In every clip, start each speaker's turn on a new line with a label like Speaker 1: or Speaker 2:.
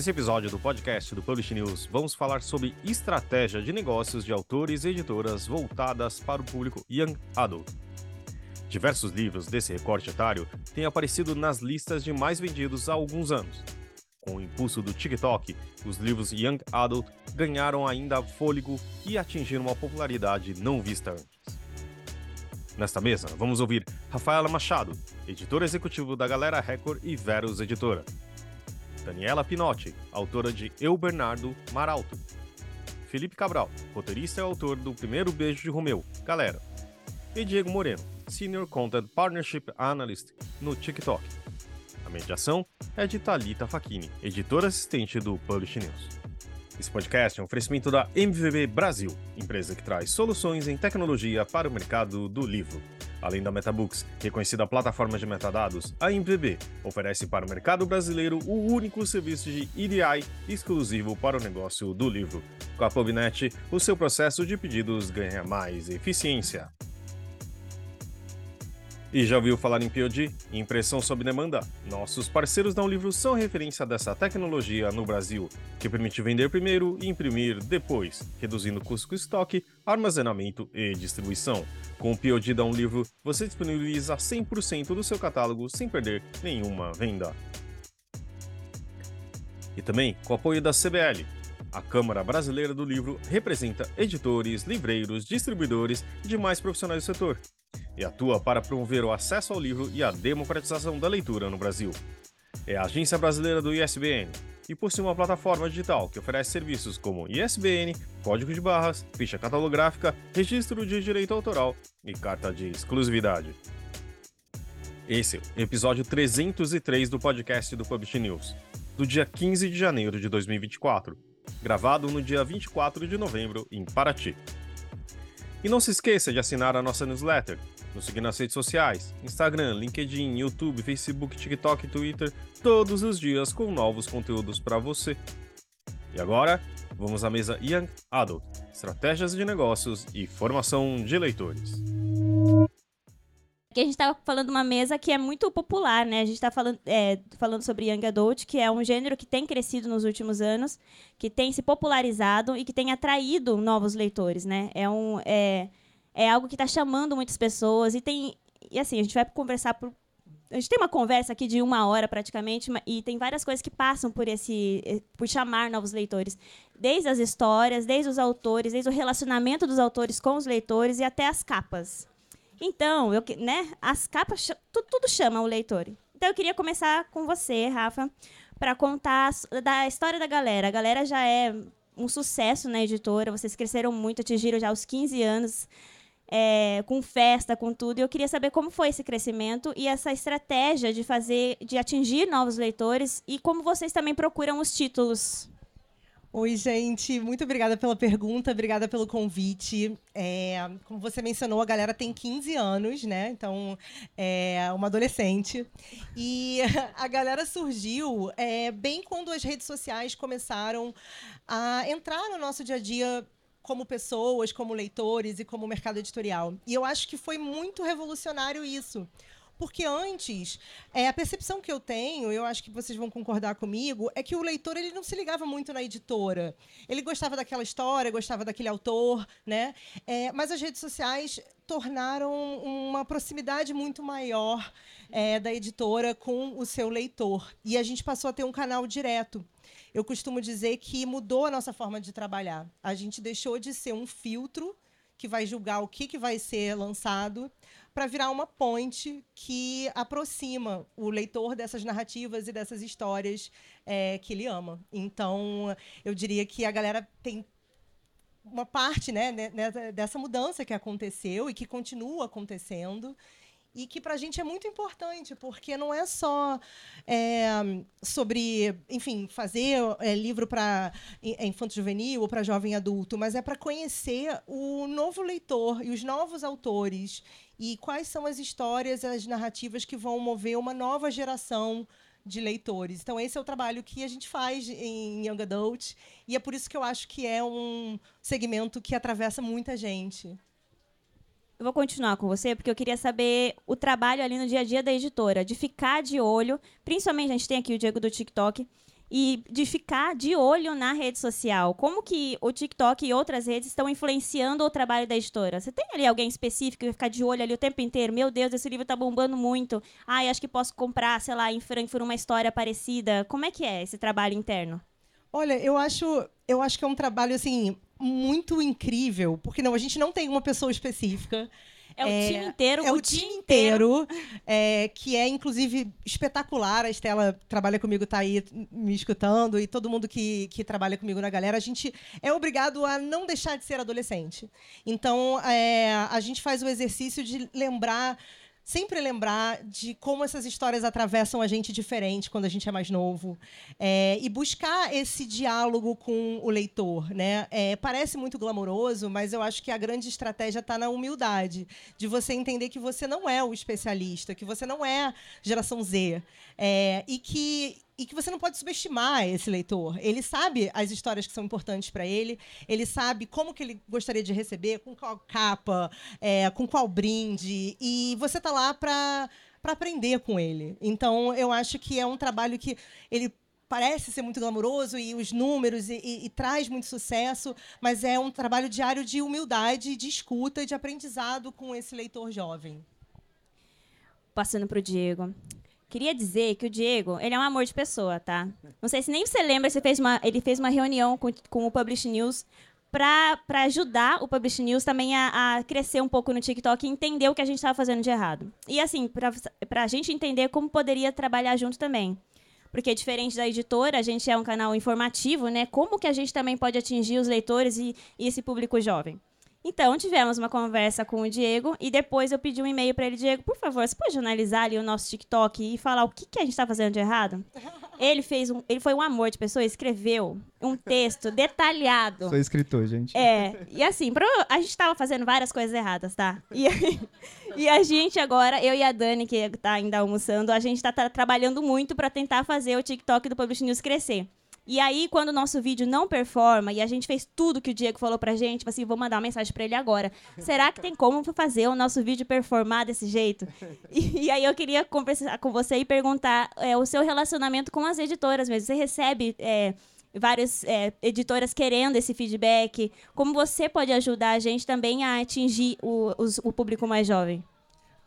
Speaker 1: Nesse episódio do podcast do Publish News, vamos falar sobre estratégia de negócios de autores e editoras voltadas para o público Young Adult. Diversos livros desse recorte etário têm aparecido nas listas de mais vendidos há alguns anos. Com o impulso do TikTok, os livros Young Adult ganharam ainda fôlego e atingiram uma popularidade não vista antes. Nesta mesa, vamos ouvir Rafaela Machado, editor executivo da Galera Record e Verus Editora, Daniela Pinotti, autora de Eu Bernardo Maralto. Felipe Cabral, roteirista e autor do Primeiro Beijo de Romeu, Galera. E Diego Moreno, Senior Content Partnership Analyst no TikTok. A mediação é de Talita Facchini, editora assistente do Publish News. Esse podcast é um oferecimento da MVB Brasil, empresa que traz soluções em tecnologia para o mercado do livro. Além da MetaBooks, reconhecida plataforma de metadados, a MVB oferece para o mercado brasileiro o único serviço de EDI exclusivo para o negócio do livro. Com a PubNet, o seu processo de pedidos ganha mais eficiência. E já ouviu falar em POD? Impressão sob demanda? Nossos parceiros da Livro são referência dessa tecnologia no Brasil, que permite vender primeiro e imprimir depois, reduzindo custo com estoque, armazenamento e distribuição. Com o POD da Um Livro, você disponibiliza 100% do seu catálogo sem perder nenhuma venda. E também com o apoio da CBL, a Câmara Brasileira do Livro representa editores, livreiros, distribuidores e demais profissionais do setor e atua para promover o acesso ao livro e a democratização da leitura no Brasil. É a agência brasileira do ISBN e possui uma plataforma digital que oferece serviços como ISBN, código de barras, ficha catalográfica, registro de direito autoral e carta de exclusividade. Esse é o episódio 303 do podcast do Publish News, do dia 15 de janeiro de 2024, gravado no dia 24 de novembro em Paraty. E não se esqueça de assinar a nossa newsletter, nos seguir nas redes sociais: Instagram, LinkedIn, YouTube, Facebook, TikTok e Twitter, todos os dias com novos conteúdos para você. E agora, vamos à mesa Young Adult: Estratégias de negócios e formação de leitores.
Speaker 2: Aqui a gente está falando de uma mesa que é muito popular, né? A gente está falando, é, falando sobre Young Adult, que é um gênero que tem crescido nos últimos anos, que tem se popularizado e que tem atraído novos leitores, né? É, um, é, é algo que está chamando muitas pessoas e tem... E assim, a gente vai conversar por... A gente tem uma conversa aqui de uma hora praticamente e tem várias coisas que passam por esse, eh, por chamar novos leitores, desde as histórias, desde os autores, desde o relacionamento dos autores com os leitores e até as capas. Então, eu, né, as capas, tudo, tudo chama o leitor. Então, eu queria começar com você, Rafa, para contar da história da galera. A galera já é um sucesso na editora, vocês cresceram muito, atingiram já os 15 anos, é, com festa, com tudo. E eu queria saber como foi esse crescimento e essa estratégia de fazer, de atingir novos leitores e como vocês também procuram os títulos.
Speaker 3: Oi, gente, muito obrigada pela pergunta, obrigada pelo convite. É, como você mencionou, a galera tem 15 anos, né? Então, é uma adolescente. E a galera surgiu é, bem quando as redes sociais começaram a entrar no nosso dia a dia como pessoas, como leitores e como mercado editorial. E eu acho que foi muito revolucionário isso. Porque antes, é, a percepção que eu tenho, eu acho que vocês vão concordar comigo, é que o leitor ele não se ligava muito na editora. Ele gostava daquela história, gostava daquele autor, né? É, mas as redes sociais tornaram uma proximidade muito maior é, da editora com o seu leitor. E a gente passou a ter um canal direto. Eu costumo dizer que mudou a nossa forma de trabalhar. A gente deixou de ser um filtro que vai julgar o que, que vai ser lançado para virar uma ponte que aproxima o leitor dessas narrativas e dessas histórias é, que ele ama. Então, eu diria que a galera tem uma parte né, dessa mudança que aconteceu e que continua acontecendo e que para a gente é muito importante, porque não é só é, sobre, enfim, fazer é, livro para é, infanto juvenil ou para jovem adulto, mas é para conhecer o novo leitor e os novos autores e quais são as histórias, as narrativas que vão mover uma nova geração de leitores. Então esse é o trabalho que a gente faz em Young Adult e é por isso que eu acho que é um segmento que atravessa muita gente.
Speaker 2: Eu vou continuar com você, porque eu queria saber o trabalho ali no dia a dia da editora, de ficar de olho, principalmente a gente tem aqui o Diego do TikTok, e de ficar de olho na rede social. Como que o TikTok e outras redes estão influenciando o trabalho da editora? Você tem ali alguém específico que ficar de olho ali o tempo inteiro? Meu Deus, esse livro tá bombando muito. Ai, acho que posso comprar, sei lá, em Frankfurt uma história parecida. Como é que é esse trabalho interno?
Speaker 3: Olha, eu acho, eu acho que é um trabalho assim muito incrível, porque não, a gente não tem uma pessoa específica.
Speaker 2: É o é, time inteiro.
Speaker 3: É o, o time, time inteiro, é, que é, inclusive, espetacular. A Estela trabalha comigo, está aí me escutando, e todo mundo que, que trabalha comigo na galera, a gente é obrigado a não deixar de ser adolescente. Então, é, a gente faz o exercício de lembrar sempre lembrar de como essas histórias atravessam a gente diferente quando a gente é mais novo é, e buscar esse diálogo com o leitor, né? É, parece muito glamouroso, mas eu acho que a grande estratégia está na humildade de você entender que você não é o especialista, que você não é geração Z é, e que e que você não pode subestimar esse leitor. Ele sabe as histórias que são importantes para ele, ele sabe como que ele gostaria de receber, com qual capa, é, com qual brinde, e você está lá para para aprender com ele. Então, eu acho que é um trabalho que ele parece ser muito glamouroso e os números e, e, e, traz muito sucesso, mas é um trabalho diário de humildade, de escuta, de aprendizado com esse leitor jovem.
Speaker 2: Passando para o Diego. Queria dizer que o Diego, ele é um amor de pessoa, tá? Não sei se nem você lembra, você fez uma, ele fez uma reunião com, com o Publish News para ajudar o Publish News também a, a, crescer um pouco no TikTok e entender o que a gente estava fazendo de errado. E assim, para a gente entender como poderia trabalhar junto também. Porque diferente da editora, a gente é um canal informativo, né? Como que a gente também pode atingir os leitores e, e esse público jovem? Então, tivemos uma conversa com o Diego e depois eu pedi um e-mail para ele, Diego, por favor, você pode analisar ali o nosso TikTok e falar o que, que a gente está fazendo de errado? Ele fez um, ele foi um amor de pessoa, escreveu um texto detalhado.
Speaker 4: Sou escritor, gente.
Speaker 2: É, e assim, a gente estava fazendo várias coisas erradas, tá? E, e a gente agora, eu e a Dani, que está ainda almoçando, a gente está tá trabalhando muito para tentar fazer o TikTok do Publish News crescer. E aí, quando o nosso vídeo não performa, e a gente fez tudo que o Diego falou pra gente, assim, vou mandar uma mensagem pra ele agora. Será que tem como fazer o nosso vídeo performar desse jeito? E, e aí eu queria conversar com você e perguntar é, o seu relacionamento com as editoras mesmo. Você recebe. É, várias é, editoras querendo esse feedback. Como você pode ajudar a gente também a atingir o, os, o público mais jovem?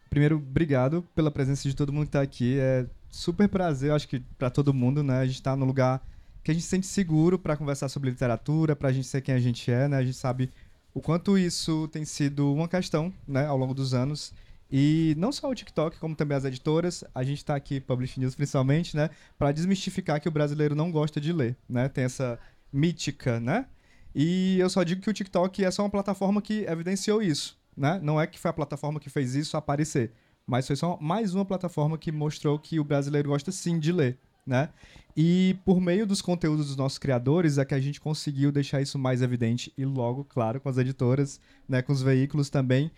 Speaker 4: Primeiro, obrigado pela presença de todo mundo que está aqui. É super prazer, acho que para todo mundo, né? A gente está no lugar que a gente se sente seguro para conversar sobre literatura, para a gente ser quem a gente é, né? A gente sabe o quanto isso tem sido uma questão, né, ao longo dos anos. E não só o TikTok, como também as editoras, a gente está aqui, Publish News principalmente, né, para desmistificar que o brasileiro não gosta de ler, né? Tem essa mítica, né? E eu só digo que o TikTok é só uma plataforma que evidenciou isso, né? Não é que foi a plataforma que fez isso aparecer, mas foi só mais uma plataforma que mostrou que o brasileiro gosta sim de ler, né? E por meio dos conteúdos dos nossos criadores é que a gente conseguiu deixar isso mais evidente e logo, claro, com as editoras, né, com os veículos também,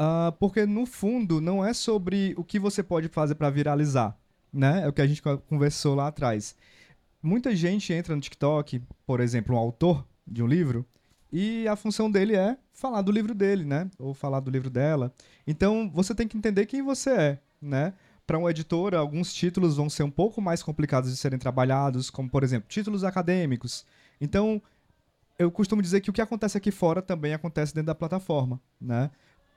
Speaker 4: uh, porque no fundo não é sobre o que você pode fazer para viralizar, né? É o que a gente conversou lá atrás. Muita gente entra no TikTok, por exemplo, um autor de um livro, e a função dele é falar do livro dele, né? Ou falar do livro dela. Então você tem que entender quem você é, né? Para uma editora, alguns títulos vão ser um pouco mais complicados de serem trabalhados, como, por exemplo, títulos acadêmicos. Então, eu costumo dizer que o que acontece aqui fora também acontece dentro da plataforma, né?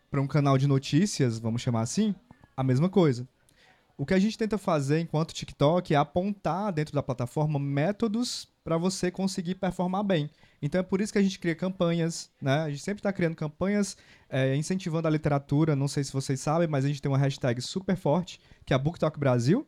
Speaker 4: Para um canal de notícias, vamos chamar assim, a mesma coisa. O que a gente tenta fazer enquanto TikTok é apontar dentro da plataforma métodos para você conseguir performar bem. Então é por isso que a gente cria campanhas, né? A gente sempre está criando campanhas é, incentivando a literatura. Não sei se vocês sabem, mas a gente tem uma hashtag super forte, que é a BookTok Brasil,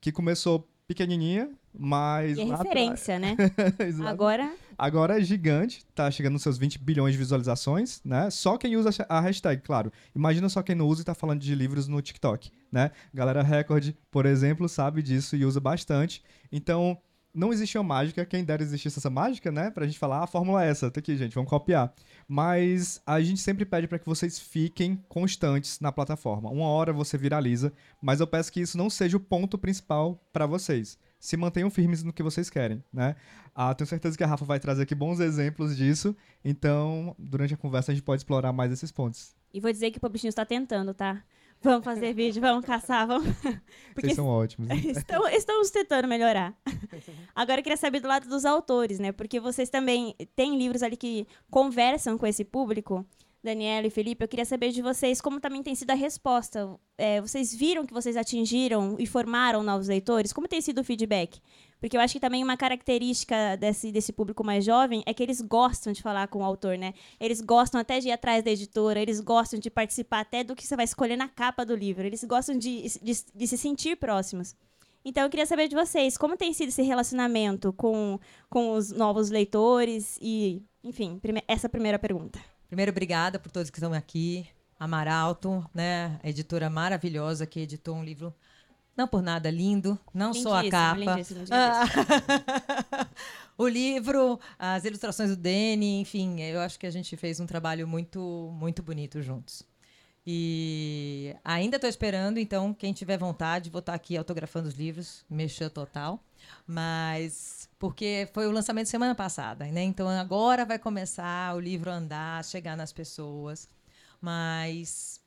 Speaker 4: que começou pequenininha, mas...
Speaker 2: é referência, né? Agora...
Speaker 4: Agora é gigante, tá chegando nos seus 20 bilhões de visualizações, né? Só quem usa a hashtag, claro. Imagina só quem não usa e tá falando de livros no TikTok, né? Galera Record, por exemplo, sabe disso e usa bastante. Então, não existe uma mágica, quem dera existisse essa mágica, né? Pra gente falar, ah, a fórmula é essa, tá aqui, gente, vamos copiar. Mas a gente sempre pede para que vocês fiquem constantes na plataforma. Uma hora você viraliza, mas eu peço que isso não seja o ponto principal para vocês. Se mantenham firmes no que vocês querem, né? Ah, tenho certeza que a Rafa vai trazer aqui bons exemplos disso, então durante a conversa a gente pode explorar mais esses pontos.
Speaker 2: E vou dizer que o Publish está tentando, tá? Vamos fazer vídeo, vamos caçar, vamos.
Speaker 4: Porque Vocês são ótimos. Né?
Speaker 2: Estão, estamos tentando melhorar. Agora eu queria saber do lado dos autores, né? Porque vocês também têm livros ali que conversam com esse público. Daniela e Felipe, eu queria saber de vocês como também tem sido a resposta. É, vocês viram que vocês atingiram e formaram novos leitores? Como tem sido o feedback? Porque eu acho que também uma característica desse, desse público mais jovem é que eles gostam de falar com o autor, né? Eles gostam até de ir atrás da editora, eles gostam de participar até do que você vai escolher na capa do livro. Eles gostam de, de, de se sentir próximos. Então, eu queria saber de vocês, como tem sido esse relacionamento com, com os novos leitores e, enfim, prime essa primeira pergunta.
Speaker 5: Primeiro, obrigada por todos que estão aqui. Amaralto, né? A editora maravilhosa que editou um livro não por nada lindo, não lindíssimo, só a capa. Lindíssimo, lindíssimo. o livro, as ilustrações do Dene, enfim, eu acho que a gente fez um trabalho muito, muito bonito juntos. E ainda estou esperando, então, quem tiver vontade, vou estar aqui autografando os livros, mexer total. Mas porque foi o lançamento semana passada, né? Então agora vai começar o livro a andar, chegar nas pessoas. Mas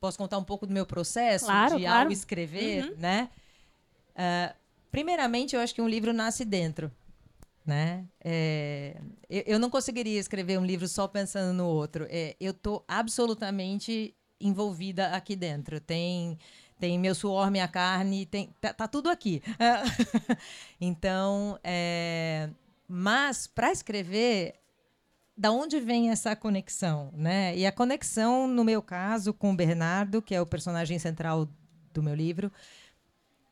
Speaker 5: posso contar um pouco do meu processo
Speaker 2: claro,
Speaker 5: de
Speaker 2: claro.
Speaker 5: ao escrever, uhum. né? Uh, primeiramente, eu acho que um livro nasce dentro, né? É, eu, eu, não conseguiria escrever um livro só pensando no outro. É, eu estou absolutamente envolvida aqui dentro. Tem tem meu suor, minha carne, tem, tá, tá tudo aqui. então, é, mas para escrever, da onde vem essa conexão, né? E a conexão, no meu caso, com o Bernardo, que é o personagem central do meu livro,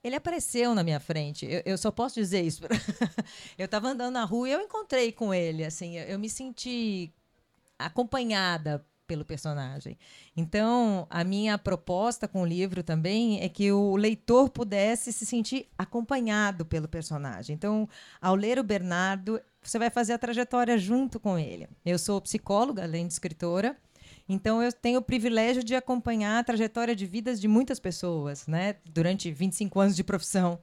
Speaker 5: ele apareceu na minha frente. Eu, eu só posso dizer isso. eu estava andando na rua e eu encontrei com ele. Assim, eu, eu me senti acompanhada pelo personagem. Então, a minha proposta com o livro também é que o leitor pudesse se sentir acompanhado pelo personagem. Então, ao ler o Bernardo, você vai fazer a trajetória junto com ele. Eu sou psicóloga, além de escritora. Então, eu tenho o privilégio de acompanhar a trajetória de vidas de muitas pessoas, né? Durante 25 anos de profissão.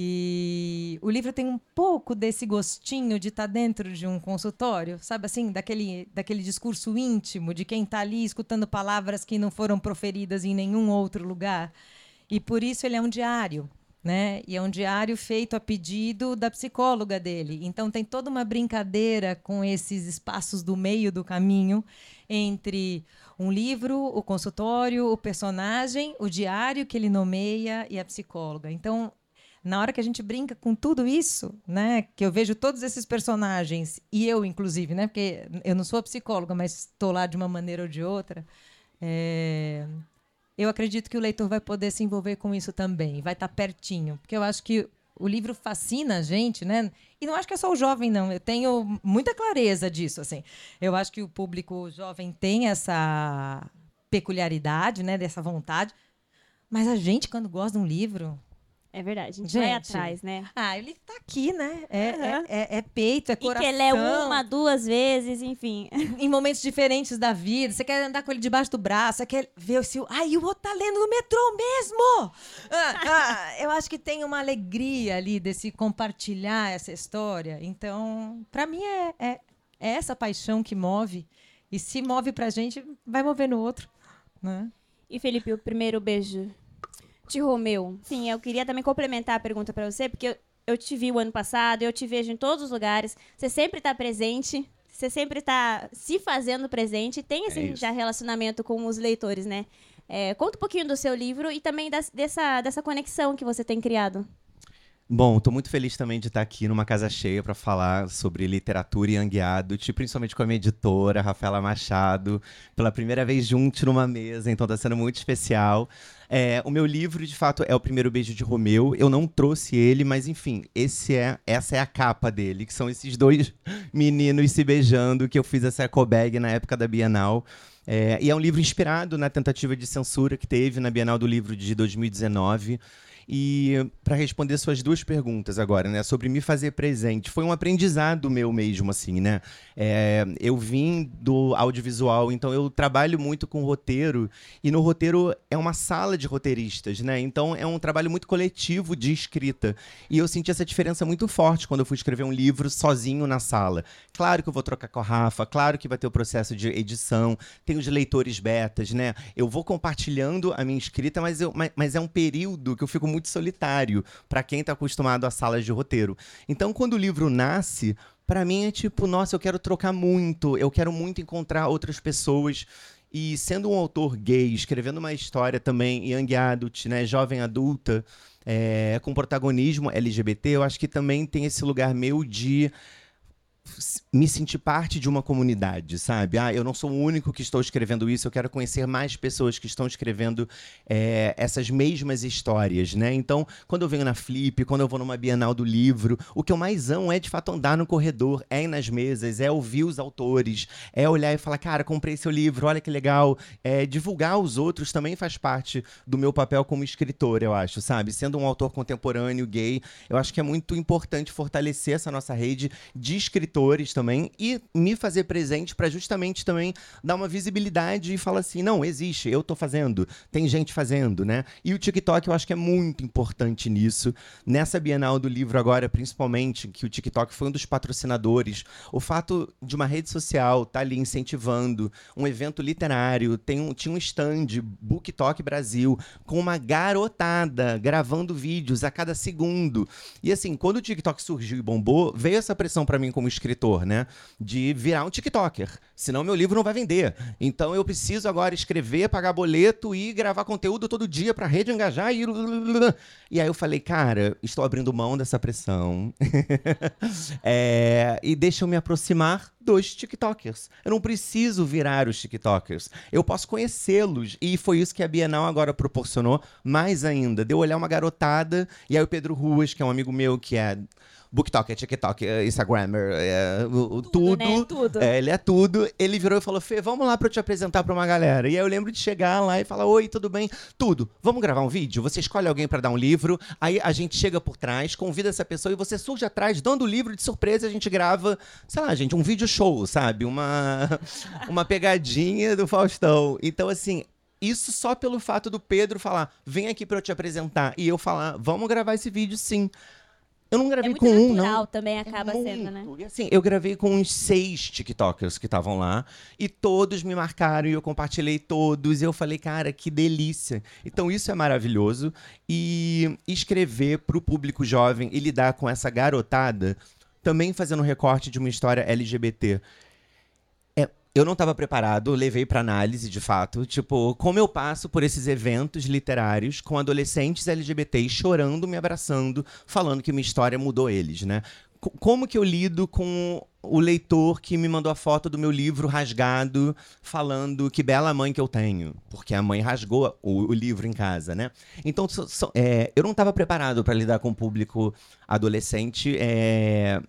Speaker 5: E o livro tem um pouco desse gostinho de estar tá dentro de um consultório, sabe assim, daquele, daquele discurso íntimo de quem está ali escutando palavras que não foram proferidas em nenhum outro lugar. E por isso ele é um diário. Né? E é um diário feito a pedido da psicóloga dele. Então tem toda uma brincadeira com esses espaços do meio do caminho entre um livro, o consultório, o personagem, o diário que ele nomeia e a psicóloga. Então na hora que a gente brinca com tudo isso, né, que eu vejo todos esses personagens e eu inclusive, né, porque eu não sou psicóloga, mas estou lá de uma maneira ou de outra, é, eu acredito que o leitor vai poder se envolver com isso também, vai estar pertinho, porque eu acho que o livro fascina a gente, né? E não acho que é só o jovem, não. Eu tenho muita clareza disso, assim. Eu acho que o público jovem tem essa peculiaridade, né? Dessa vontade. Mas a gente, quando gosta de um livro,
Speaker 2: é verdade, a gente, gente, vai atrás, né?
Speaker 5: Ah, ele tá aqui, né? É, uhum. é, é, é, peito, é coração.
Speaker 2: E que ele é uma, duas vezes, enfim.
Speaker 5: Em momentos diferentes da vida. Você quer andar com ele debaixo do braço, você quer ver se o. Ai, o outro tá lendo no metrô mesmo! Ah, ah, eu acho que tem uma alegria ali desse compartilhar essa história. Então, para mim, é, é, é, essa paixão que move. E se move pra gente, vai mover no outro. Né?
Speaker 2: E, Felipe, o primeiro beijo de Romeu. Sim, eu queria também complementar a pergunta para você, porque eu, eu te vi o ano passado, eu te vejo em todos os lugares, você sempre está presente, você sempre está se fazendo presente, tem esse é já relacionamento com os leitores, né? É, conta um pouquinho do seu livro e também das, dessa, dessa conexão que você tem criado.
Speaker 6: Bom, estou muito feliz também de estar aqui numa casa cheia para falar sobre literatura e Anguiado, principalmente com a minha editora, Rafaela Machado, pela primeira vez juntos numa mesa, então está sendo muito especial. É, o meu livro, de fato, é o primeiro beijo de Romeu. Eu não trouxe ele, mas enfim, esse é, essa é a capa dele, que são esses dois meninos se beijando, que eu fiz essa eco bag na época da Bienal. É, e é um livro inspirado na tentativa de censura que teve na Bienal do Livro de 2019. E para responder suas duas perguntas agora, né, sobre me fazer presente, foi um aprendizado meu mesmo, assim, né? É, eu vim do audiovisual, então eu trabalho muito com roteiro e no roteiro é uma sala de roteiristas, né? Então é um trabalho muito coletivo de escrita e eu senti essa diferença muito forte quando eu fui escrever um livro sozinho na sala. Claro que eu vou trocar com a Rafa, claro que vai ter o processo de edição, tem os leitores betas, né? Eu vou compartilhando a minha escrita, mas, eu, mas, mas é um período que eu fico muito solitário para quem está acostumado a salas de roteiro. Então, quando o livro nasce, para mim é tipo, nossa, eu quero trocar muito, eu quero muito encontrar outras pessoas. E sendo um autor gay, escrevendo uma história também young adult, né, jovem adulta, é, com protagonismo LGBT, eu acho que também tem esse lugar meu de me sentir parte de uma comunidade, sabe? Ah, eu não sou o único que estou escrevendo isso, eu quero conhecer mais pessoas que estão escrevendo é, essas mesmas histórias, né? Então, quando eu venho na Flip, quando eu vou numa Bienal do Livro, o que eu mais amo é, de fato, andar no corredor, é ir nas mesas, é ouvir os autores, é olhar e falar, cara, comprei seu livro, olha que legal. É, divulgar os outros também faz parte do meu papel como escritor, eu acho, sabe? Sendo um autor contemporâneo, gay, eu acho que é muito importante fortalecer essa nossa rede de escritores também e me fazer presente para justamente também dar uma visibilidade e falar assim, não, existe, eu estou fazendo, tem gente fazendo, né? E o TikTok eu acho que é muito importante nisso. Nessa Bienal do livro agora, principalmente, que o TikTok foi um dos patrocinadores, o fato de uma rede social estar tá ali incentivando um evento literário, tem um, tinha um stand, BookTok Brasil, com uma garotada gravando vídeos a cada segundo. E assim, quando o TikTok surgiu e bombou, veio essa pressão para mim como escritor, né? De virar um TikToker. Senão meu livro não vai vender. Então eu preciso agora escrever, pagar boleto e gravar conteúdo todo dia para a rede engajar e. E aí eu falei, cara, estou abrindo mão dessa pressão. é... E deixa eu me aproximar dos TikTokers. Eu não preciso virar os TikTokers. Eu posso conhecê-los. E foi isso que a Bienal agora proporcionou. Mais ainda, deu olhar uma garotada. E aí o Pedro Ruas, que é um amigo meu que é BookTok, é TikTok, é Instagrammer, é o, tudo. Tudo. Né?
Speaker 2: tudo.
Speaker 6: É, ele é tudo. Ele virou e falou: Fê, vamos lá pra eu te apresentar pra uma galera. E aí eu lembro de chegar lá e falar: Oi, tudo bem? Tudo. Vamos gravar um vídeo? Você escolhe alguém para dar um livro, aí a gente chega por trás, convida essa pessoa e você surge atrás, dando o livro de surpresa e a gente grava, sei lá, gente, um vídeo show, sabe? Uma, uma pegadinha do Faustão. Então, assim, isso só pelo fato do Pedro falar, vem aqui para eu te apresentar, e eu falar, vamos gravar esse vídeo sim. Eu não gravei
Speaker 2: é
Speaker 6: com um, não.
Speaker 2: também acaba é sendo, né?
Speaker 6: E assim, eu gravei com uns seis TikTokers que estavam lá e todos me marcaram e eu compartilhei todos. E eu falei, cara, que delícia. Então isso é maravilhoso. E escrever para o público jovem e lidar com essa garotada, também fazendo recorte de uma história LGBT eu não estava preparado, levei para análise de fato, tipo, como eu passo por esses eventos literários com adolescentes LGBTs chorando, me abraçando, falando que minha história mudou eles, né? C como que eu lido com o leitor que me mandou a foto do meu livro rasgado, falando que bela mãe que eu tenho, porque a mãe rasgou o, o livro em casa, né? Então, so, so, é, eu não estava preparado para lidar com o público adolescente. É,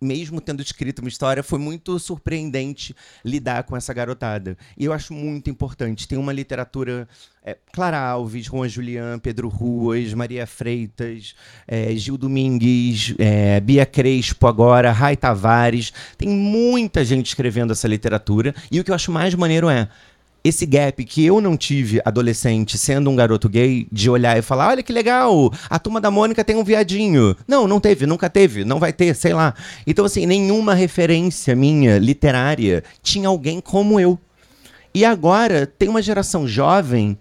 Speaker 6: mesmo tendo escrito uma história, foi muito surpreendente lidar com essa garotada. E eu acho muito importante. Tem uma literatura. É, Clara Alves, Juan Julián, Pedro Ruas, Maria Freitas, é, Gil Domingues, é, Bia Crespo agora, Rai Tavares. Tem muita gente escrevendo essa literatura. E o que eu acho mais maneiro é esse gap que eu não tive adolescente, sendo um garoto gay, de olhar e falar: olha que legal, a turma da Mônica tem um viadinho. Não, não teve, nunca teve, não vai ter, sei lá. Então, assim, nenhuma referência minha literária tinha alguém como eu. E agora tem uma geração jovem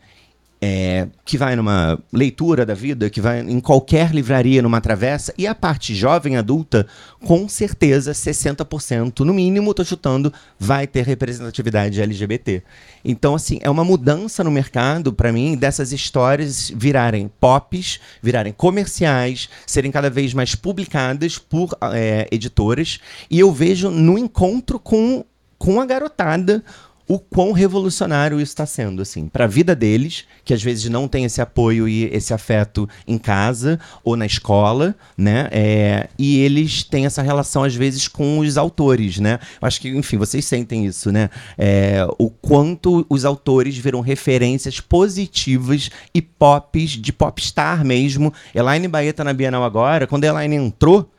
Speaker 6: é, que vai numa leitura da vida, que vai em qualquer livraria, numa travessa, e a parte jovem adulta, com certeza, 60%, no mínimo, estou chutando, vai ter representatividade LGBT. Então, assim, é uma mudança no mercado, para mim, dessas histórias virarem pops, virarem comerciais, serem cada vez mais publicadas por é, editoras, e eu vejo no encontro com, com a garotada o quão revolucionário isso está sendo, assim, para a vida deles, que às vezes não tem esse apoio e esse afeto em casa ou na escola, né? É, e eles têm essa relação às vezes com os autores, né? Eu acho que, enfim, vocês sentem isso, né? É, o quanto os autores viram referências positivas e pops de popstar mesmo. Elaine Baeta na Bienal agora, quando a Elaine entrou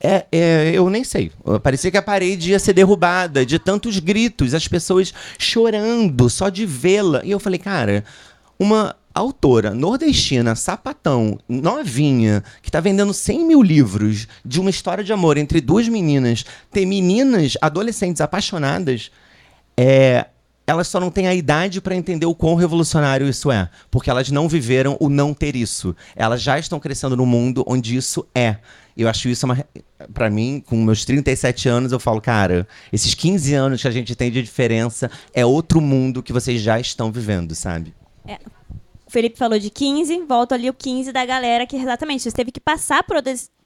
Speaker 6: é, é, eu nem sei. Parecia que a parede ia ser derrubada de tantos gritos, as pessoas chorando só de vê-la. E eu falei, cara, uma autora nordestina, sapatão, novinha, que está vendendo 100 mil livros de uma história de amor entre duas meninas, ter meninas, adolescentes apaixonadas, é, elas só não têm a idade para entender o quão revolucionário isso é, porque elas não viveram o não ter isso. Elas já estão crescendo no mundo onde isso é. Eu acho isso uma. Pra mim, com meus 37 anos, eu falo, cara, esses 15 anos que a gente tem de diferença é outro mundo que vocês já estão vivendo, sabe?
Speaker 2: É. O Felipe falou de 15, volta ali o 15 da galera que exatamente você teve que passar por,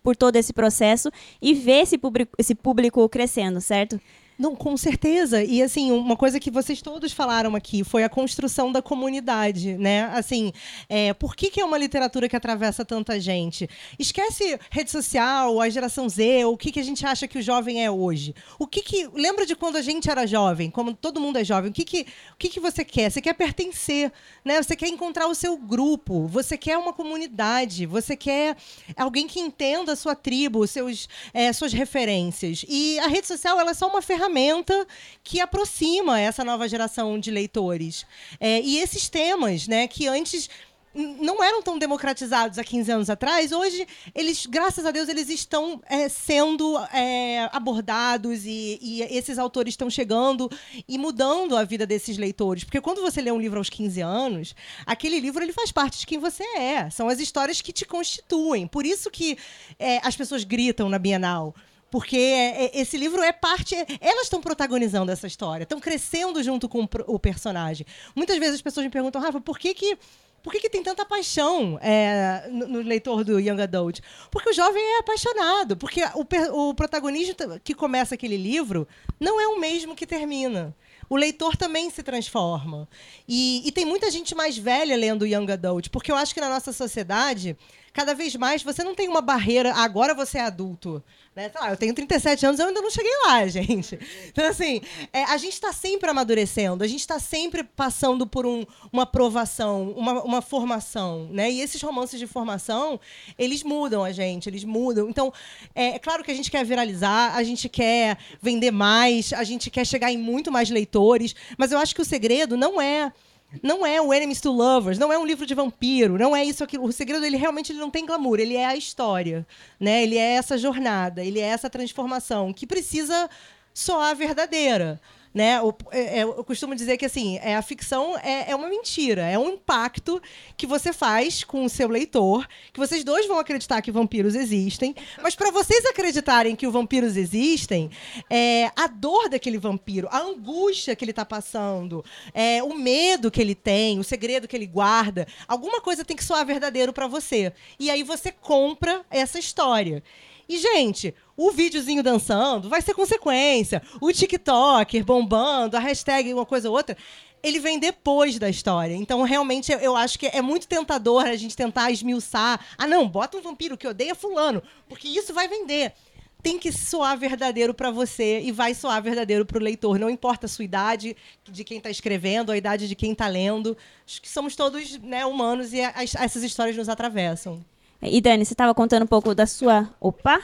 Speaker 2: por todo esse processo e ver esse público, esse público crescendo, certo?
Speaker 3: Não, com certeza. E assim, uma coisa que vocês todos falaram aqui foi a construção da comunidade, né? Assim, é, por que, que é uma literatura que atravessa tanta gente? Esquece rede social, a geração Z, o que, que a gente acha que o jovem é hoje. O que que lembra de quando a gente era jovem, como todo mundo é jovem? O que que, o que, que você quer? Você quer pertencer, né? Você quer encontrar o seu grupo, você quer uma comunidade, você quer alguém que entenda a sua tribo, seus, é, suas referências. E a rede social ela é só uma ferramenta ferramenta que aproxima essa nova geração de leitores. É, e esses temas, né, que antes não eram tão democratizados há 15 anos atrás, hoje eles, graças a Deus, eles estão é, sendo é, abordados e, e, esses autores estão chegando e mudando a vida desses leitores. Porque quando você lê um livro aos 15 anos, aquele livro ele faz parte de quem você é. São as histórias que te constituem. Por isso que é, as pessoas gritam na Bienal. Porque é, é, esse livro é parte. Elas estão protagonizando essa história, estão crescendo junto com o personagem. Muitas vezes as pessoas me perguntam, Rafa, por que, que por que, que, tem tanta paixão é, no, no, leitor do Young Adult? Porque o jovem é apaixonado. Porque o, o, protagonista que começa aquele livro não é o mesmo que termina. O leitor também se transforma. E, e tem muita gente mais velha lendo Young Adult, porque eu acho que na nossa sociedade, cada vez mais, você não tem uma barreira, agora você é adulto. Né? Lá, eu tenho 37 anos, eu ainda não cheguei lá, gente. Então, assim, é, a gente está sempre amadurecendo, a gente está sempre passando por um, uma aprovação, uma, uma formação. Né? E esses romances de formação, eles mudam a gente, eles mudam. Então, é, é claro que a gente quer viralizar, a gente quer vender mais, a gente quer chegar em muito mais leitores, mas eu acho que o segredo não é não é o Enemies to Lovers, não é um livro de vampiro, não é isso aqui. O segredo ele realmente ele não tem glamour, ele é a história, né? Ele é essa jornada, ele é essa transformação que precisa soar verdadeira. Né? É, é, eu costumo dizer que assim, é, a ficção é, é, uma mentira, é um impacto que você faz com o seu leitor, que vocês dois vão acreditar que vampiros existem, mas para vocês acreditarem que os vampiros existem, é, a dor daquele vampiro, a angústia que ele está passando, é, o medo que ele tem, o segredo que ele guarda, alguma coisa tem que soar verdadeiro para você. E aí você compra essa história. E, gente, o videozinho dançando vai ser consequência. O TikToker bombando, a hashtag uma coisa ou outra, ele vem depois da história. Então, realmente, eu acho que é muito tentador a gente tentar esmiuçar. Ah, não, bota um vampiro que odeia fulano, porque isso vai vender. Tem que soar verdadeiro para você e vai soar verdadeiro para o leitor. Não importa a sua idade, de quem está escrevendo, a idade de quem está lendo. Acho que somos todos né, humanos e as, essas histórias nos atravessam.
Speaker 2: E Dani, você estava contando um pouco da sua. Opa!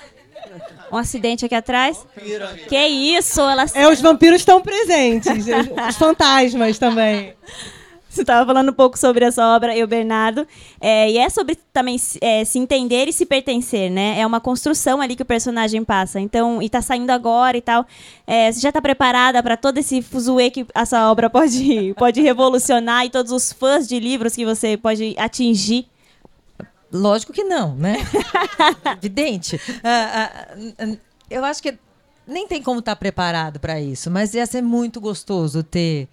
Speaker 2: Um acidente aqui atrás. Que isso? Ela...
Speaker 3: É, os vampiros estão presentes. os fantasmas também.
Speaker 2: Você estava falando um pouco sobre essa obra, eu, Bernardo. É, e é sobre também é, se entender e se pertencer, né? É uma construção ali que o personagem passa. Então, e tá saindo agora e tal. É, você já está preparada para todo esse fuzuê que essa obra pode, pode revolucionar e todos os fãs de livros que você pode atingir?
Speaker 5: Lógico que não, né? Evidente. Uh, uh, eu acho que nem tem como estar tá preparado para isso, mas ia ser muito gostoso ter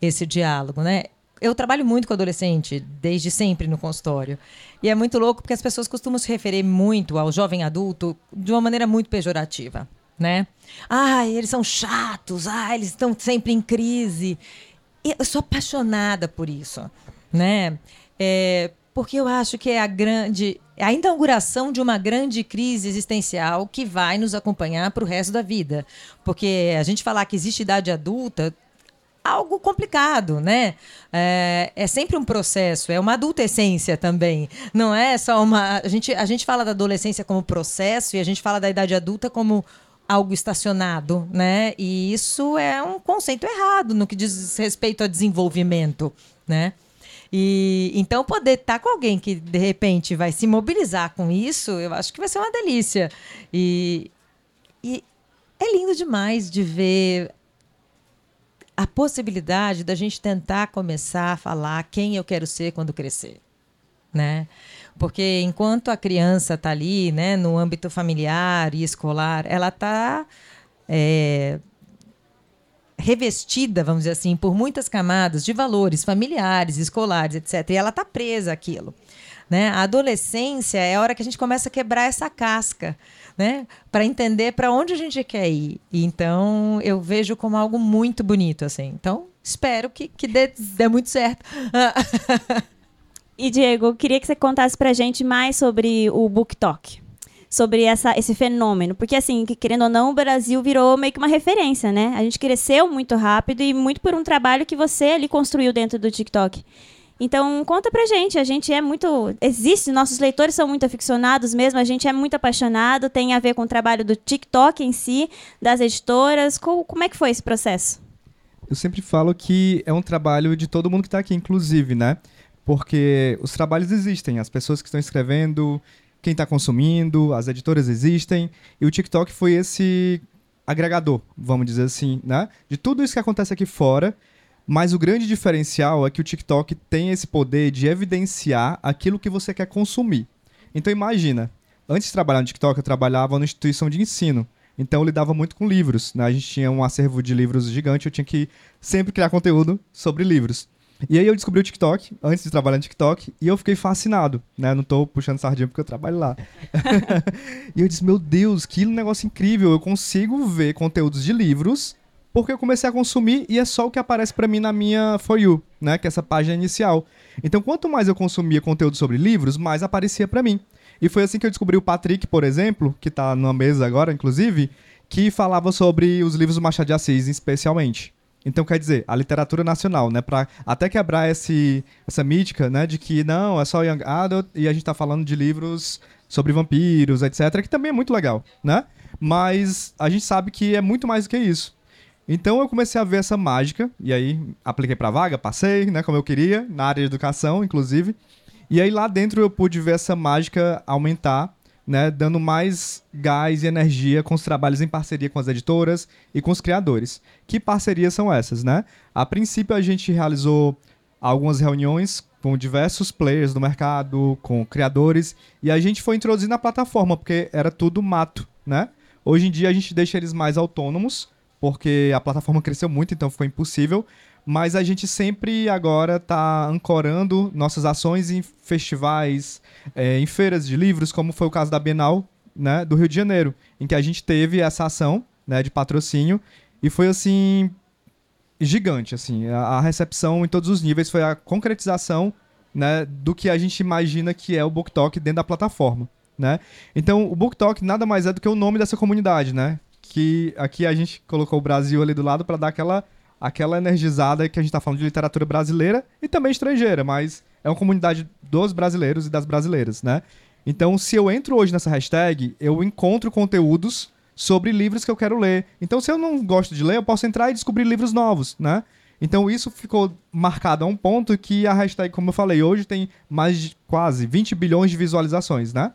Speaker 5: esse diálogo, né? Eu trabalho muito com adolescente, desde sempre no consultório. E é muito louco porque as pessoas costumam se referir muito ao jovem adulto de uma maneira muito pejorativa. né? Ah, eles são chatos, ah, eles estão sempre em crise. Eu sou apaixonada por isso, né? É, porque eu acho que é a grande, é a inauguração de uma grande crise existencial que vai nos acompanhar para o resto da vida. Porque a gente falar que existe idade adulta, algo complicado, né? É, é, sempre um processo, é uma adolescência também. Não é só uma. A gente, a gente fala da adolescência como processo e a gente fala da idade adulta como algo estacionado, né? E isso é um conceito errado no que diz respeito a desenvolvimento, né? E então poder estar com alguém que de repente vai se mobilizar com isso, eu acho que vai ser uma delícia. E, e é lindo demais de ver a possibilidade da gente tentar começar a falar quem eu quero ser quando crescer, né? Porque enquanto a criança está ali, né, no âmbito familiar e escolar, ela está é, revestida, vamos dizer assim, por muitas camadas de valores familiares, escolares, etc. E ela está presa àquilo. Né? A adolescência é a hora que a gente começa a quebrar essa casca né? Para entender para onde a gente quer ir. E então eu vejo como algo muito bonito, assim. Então espero que, que dê, dê muito certo.
Speaker 2: e Diego, eu queria que você contasse para a gente mais sobre o Book Talk. Sobre essa, esse fenômeno. Porque, assim, querendo ou não, o Brasil virou meio que uma referência, né? A gente cresceu muito rápido e muito por um trabalho que você ali construiu dentro do TikTok. Então, conta pra gente. A gente é muito. Existe, nossos leitores são muito aficionados mesmo, a gente é muito apaixonado, tem a ver com o trabalho do TikTok em si, das editoras. Como é que foi esse processo?
Speaker 4: Eu sempre falo que é um trabalho de todo mundo que está aqui, inclusive, né? Porque os trabalhos existem, as pessoas que estão escrevendo, quem está consumindo, as editoras existem, e o TikTok foi esse agregador, vamos dizer assim, né? De tudo isso que acontece aqui fora mas o grande diferencial é que o TikTok tem esse poder de evidenciar aquilo que você quer consumir. Então imagina, antes de trabalhar no TikTok, eu trabalhava numa instituição de ensino. Então eu lidava muito com livros. Né? A gente tinha um acervo de livros gigante, eu tinha que sempre criar conteúdo sobre livros. E aí eu descobri o TikTok, antes de trabalhar no TikTok, e eu fiquei fascinado, né? Não tô puxando sardinha porque eu trabalho lá. e eu disse, meu Deus, que negócio incrível, eu consigo ver conteúdos de livros porque eu comecei a consumir e é só o que aparece para mim na minha For You, né, que é essa página inicial. Então, quanto mais eu consumia conteúdo sobre livros, mais aparecia para mim. E foi assim que eu descobri o Patrick, por exemplo, que tá na mesa agora, inclusive, que falava sobre os livros do Machado de Assis, especialmente. Então, quer dizer, a literatura nacional, né? Pra até quebrar esse, essa mítica, né? De que não, é só Young Adult e a gente tá falando de livros sobre vampiros, etc. Que também é muito legal, né? Mas a gente sabe que é muito mais do que isso. Então eu comecei a ver essa mágica, e aí apliquei para vaga, passei, né, como eu queria, na área de educação, inclusive. E aí lá dentro eu pude ver essa mágica aumentar, né, dando mais gás e energia com os trabalhos em parceria com as editoras e com os criadores. Que parcerias são essas, né? A princípio a gente realizou algumas reuniões com diversos players do mercado, com criadores, e a gente foi introduzindo a plataforma, porque era tudo mato, né? Hoje em dia a gente deixa eles mais autônomos, porque a plataforma cresceu muito, então ficou impossível. Mas a gente sempre agora está ancorando nossas ações em festivais, é, em feiras de livros, como foi o caso da Bienal né, do Rio de Janeiro, em que a gente teve essa ação né, de patrocínio e foi assim gigante, assim, a, a recepção em todos os níveis foi a concretização né, do que a gente imagina que é o BookTok dentro da plataforma. Né? Então, o BookTok nada mais é do que o nome dessa comunidade, né? que aqui a gente colocou o Brasil ali do lado para dar aquela, aquela energizada que a gente está falando de literatura brasileira e também estrangeira, mas é uma comunidade dos brasileiros e das brasileiras, né? Então, se eu entro hoje nessa hashtag, eu encontro conteúdos sobre livros que eu quero ler. Então, se eu não gosto de ler, eu posso entrar e descobrir livros novos, né? Então, isso ficou marcado a um ponto que a hashtag, como eu falei, hoje tem mais de quase 20 bilhões de visualizações, né?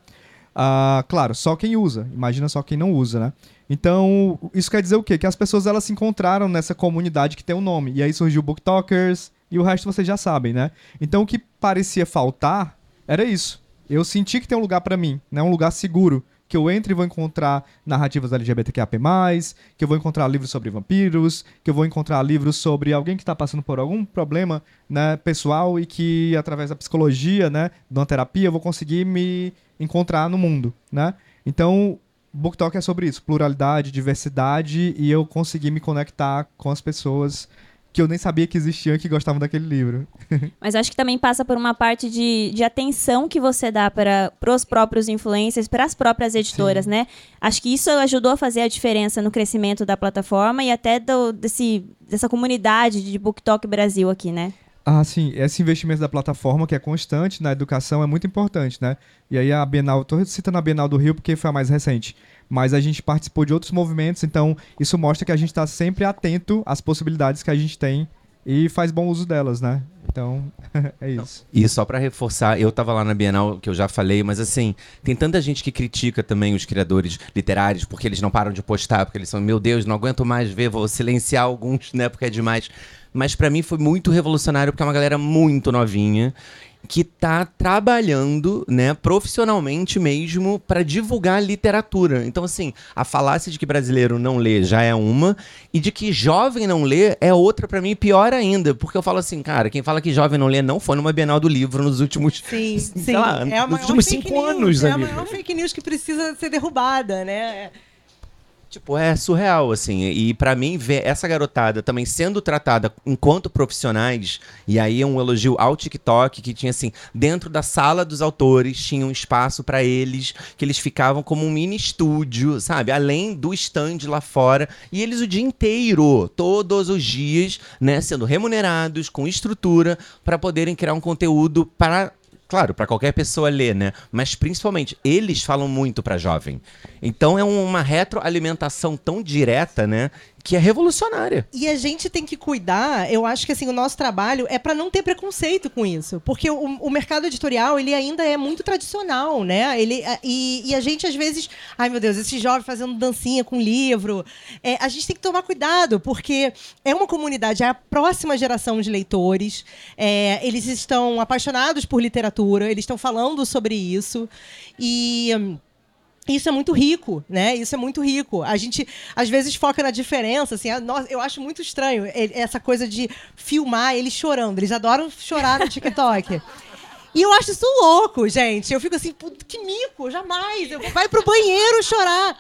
Speaker 4: Uh, claro, só quem usa. Imagina só quem não usa, né? Então, isso quer dizer o quê? Que as pessoas elas se encontraram nessa comunidade que tem um nome. E aí surgiu o Booktalkers e o resto vocês já sabem, né? Então, o que parecia faltar era isso. Eu senti que tem um lugar para mim, né? Um lugar seguro. Que eu entre e vou encontrar narrativas LGBTQAP+, que eu vou encontrar livros sobre vampiros, que eu vou encontrar livros sobre alguém que está passando por algum problema né, pessoal e que, através da psicologia, né, de uma terapia, eu vou conseguir me encontrar no mundo, né? Então, Book Talk é sobre isso, pluralidade, diversidade, e eu consegui me conectar com as pessoas que eu nem sabia que existiam que gostavam daquele livro.
Speaker 2: Mas acho que também passa por uma parte de, de atenção que você dá para os próprios influencers, para as próprias editoras, Sim. né? Acho que isso ajudou a fazer a diferença no crescimento da plataforma e até do, desse, dessa comunidade de BookTok Brasil aqui, né?
Speaker 4: Ah, sim. Esse investimento da plataforma, que é constante na educação, é muito importante, né? E aí a Bienal, estou citando a Bienal do Rio porque foi a mais recente, mas a gente participou de outros movimentos, então isso mostra que a gente está sempre atento às possibilidades que a gente tem e faz bom uso delas, né? Então, é isso.
Speaker 6: E só para reforçar, eu tava lá na Bienal, que eu já falei, mas assim, tem tanta gente que critica também os criadores literários porque eles não param de postar, porque eles são, meu Deus, não aguento mais ver, vou silenciar alguns, né, porque é demais mas para mim foi muito revolucionário porque é uma galera muito novinha que tá trabalhando, né, profissionalmente mesmo para divulgar literatura. Então assim, a falácia de que brasileiro não lê já é uma e de que jovem não lê é outra para mim pior ainda, porque eu falo assim, cara, quem fala que jovem não lê não foi numa Bienal do Livro nos últimos,
Speaker 3: sim, sim. Lá,
Speaker 6: é nos últimos cinco news, anos,
Speaker 3: É a maior fake news que precisa ser derrubada, né?
Speaker 6: Tipo, é surreal, assim. E para mim, ver essa garotada também sendo tratada enquanto profissionais, e aí um elogio ao TikTok, que tinha assim, dentro da sala dos autores, tinha um espaço para eles, que eles ficavam como um mini estúdio, sabe? Além do stand lá fora. E eles o dia inteiro, todos os dias, né, sendo remunerados, com estrutura, para poderem criar um conteúdo para claro, para qualquer pessoa ler, né? Mas principalmente, eles falam muito para jovem. Então é uma retroalimentação tão direta, né? Que é revolucionária.
Speaker 3: E a gente tem que cuidar, eu acho que assim, o nosso trabalho é para não ter preconceito com isso. Porque o, o, mercado editorial, ele ainda é muito tradicional, né? Ele, e, e, a gente, às vezes, ai meu Deus, esse jovem fazendo dancinha com livro. É, a gente tem que tomar cuidado, porque é uma comunidade, é a próxima geração de leitores. É, eles estão apaixonados por literatura, eles estão falando sobre isso. E. Isso é muito rico, né? Isso é muito rico. A gente, às vezes, foca na diferença, assim. eu acho muito estranho essa coisa de filmar eles chorando. Eles adoram chorar no TikTok. E eu acho isso louco, gente. Eu fico assim, que mico, jamais. Eu vai pro banheiro chorar.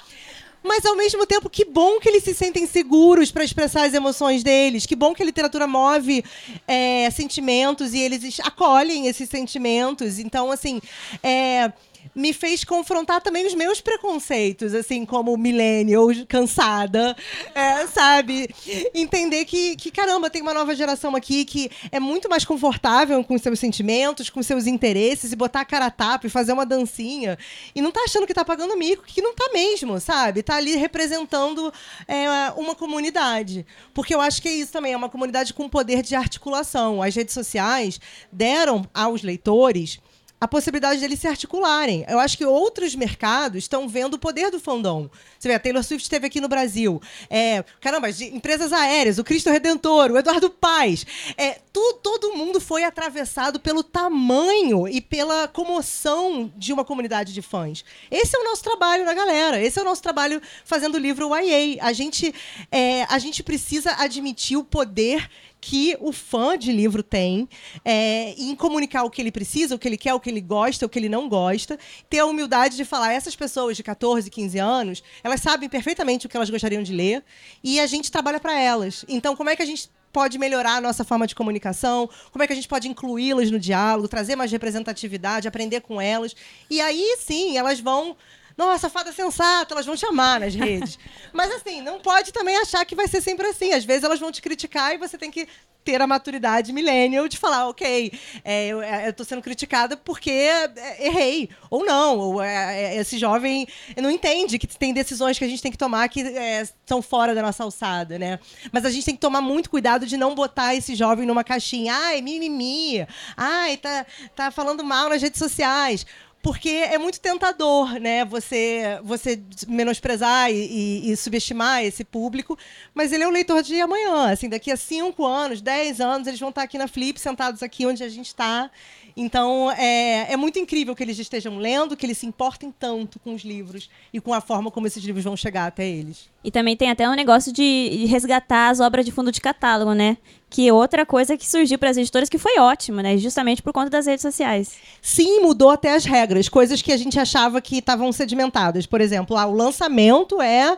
Speaker 3: Mas ao mesmo tempo, que bom que eles se sentem seguros para expressar as emoções deles. Que bom que a literatura move é, sentimentos e eles acolhem esses sentimentos. Então, assim, é, me fez confrontar também os meus preconceitos, assim, como millennial, cansada, é, sabe? Entender que, que, caramba, tem uma nova geração aqui que é muito mais confortável com seus sentimentos, com seus interesses, e botar a cara a tapa e fazer uma dancinha. E não tá achando que tá pagando mico, que não tá mesmo, sabe? Tá ali representando é, uma comunidade. Porque eu acho que é isso também, é uma comunidade com poder de articulação. As redes sociais deram aos leitores a possibilidade deles se articularem. Eu acho que outros mercados estão vendo o poder do fandom. Você vê, a Taylor Swift esteve aqui no Brasil. É, caramba, empresas aéreas, o Cristo Redentor, o Eduardo Paz. É, tu, todo mundo foi atravessado pelo tamanho e pela comoção de uma comunidade de fãs. Esse é o nosso trabalho na galera. Esse é o nosso trabalho fazendo o livro YA. A gente, é, a gente precisa admitir o poder que o fã de livro tem é, em comunicar o que ele precisa, o que ele quer, o que ele gosta, o que ele não gosta, ter a humildade de falar, essas pessoas de 14, 15 anos, elas sabem perfeitamente o que elas gostariam de ler e a gente trabalha para elas. Então, como é que a gente pode melhorar a nossa forma de comunicação, como é que a gente pode incluí-las no diálogo, trazer mais representatividade, aprender com elas. E aí sim, elas vão nossa, fada sensata, elas vão te amar nas redes. Mas assim, não pode também achar que vai ser sempre assim. Às vezes elas vão te criticar e você tem que ter a maturidade millennial de falar, ok, é, eu, é, estou sendo criticada porque é, errei. Ou não, ou é, é, esse jovem não entende que tem decisões que a gente tem que tomar que é, são fora da nossa alçada, né? Mas a gente tem que tomar muito cuidado de não botar esse jovem numa caixinha. Ai, mimimi. Ai, tá, tá falando mal nas redes sociais porque é muito tentador, né? Você, você menosprezar e, e, e, subestimar esse público, mas ele é o leitor de amanhã. Assim, daqui a cinco anos, dez anos, eles vão estar aqui na Flip, sentados aqui onde a gente está. Então, é, é muito incrível que eles estejam lendo, que eles se importem tanto com os livros e com a forma como esses livros vão chegar até eles.
Speaker 2: E também tem até um negócio de resgatar as obras de fundo de catálogo, né? Que outra coisa que surgiu para as editoras que foi ótimo, né? Justamente por conta das redes sociais.
Speaker 3: Sim, mudou até as regras, coisas que a gente achava que estavam sedimentadas. Por exemplo, ah, o lançamento é,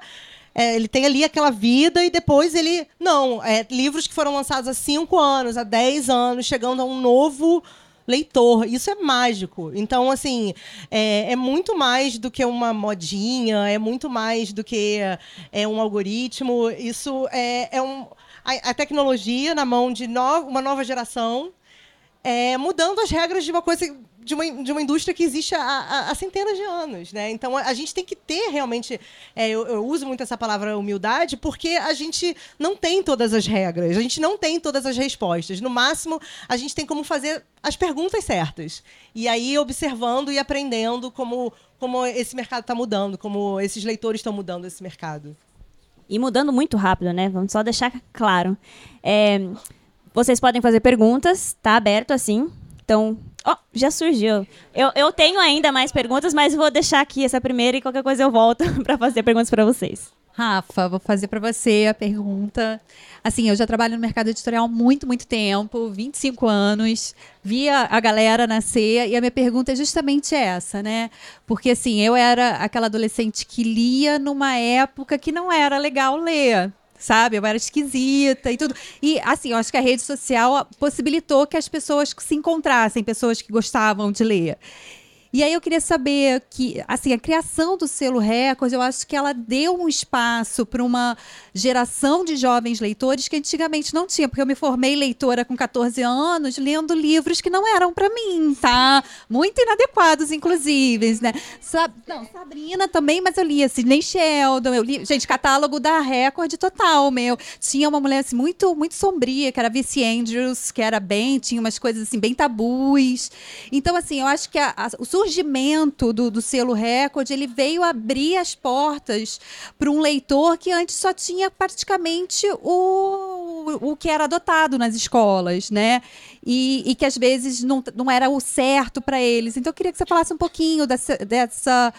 Speaker 3: é, ele tem ali aquela vida e depois ele. Não, é, livros que foram lançados há cinco anos, há dez anos, chegando a um novo leitor. Isso é mágico. Então, assim, é, é, muito mais do que uma modinha, é muito mais do que é, um algoritmo. Isso é, é um a, a tecnologia na mão de no, uma nova geração, é, mudando as regras de uma coisa de uma, de uma indústria que existe há, há, centenas de anos. Né? Então, a, a, gente tem que ter realmente. É, eu, eu, uso muito essa palavra humildade, porque a gente não tem todas as regras, a gente não tem todas as respostas. No máximo, a gente tem como fazer as perguntas certas. E aí, observando e aprendendo como, como esse mercado está mudando, como esses leitores estão mudando esse mercado
Speaker 2: e mudando muito rápido, né? Vamos só deixar claro. É, vocês podem fazer perguntas, tá aberto assim. Então, ó, oh, já surgiu. Eu, eu tenho ainda mais perguntas, mas vou deixar aqui essa primeira e qualquer coisa eu volto para fazer perguntas para vocês.
Speaker 7: Rafa, vou fazer para você a pergunta. Assim, eu já trabalho no mercado editorial há muito, muito tempo, 25 anos, via a galera nascer, e a minha pergunta é justamente essa, né? Porque, assim, eu era aquela adolescente que lia numa época que não era legal ler sabe? Eu era esquisita e tudo. E, assim, eu acho que a rede social possibilitou que as pessoas se encontrassem, pessoas que gostavam de ler. E aí eu queria saber que, assim, a criação do selo Record, eu acho que ela deu um espaço para uma geração de jovens leitores que antigamente não tinha, porque eu me formei leitora com 14 anos, lendo livros que não eram para mim, tá? Muito inadequados, inclusive, né? Sab não, Sabrina também, mas eu li assim, nem Sheldon, eu li, gente, catálogo da Record total, meu. Tinha uma mulher assim, muito, muito sombria, que era Vici Andrews, que era bem, tinha umas coisas assim, bem tabus. Então, assim, eu acho que a, a, o surgimento do, do selo Record, ele veio abrir as portas para um leitor que antes só tinha praticamente o, o que era adotado nas escolas, né? E, e que às vezes não, não era o certo para eles. Então eu queria que você falasse um pouquinho dessa, dessa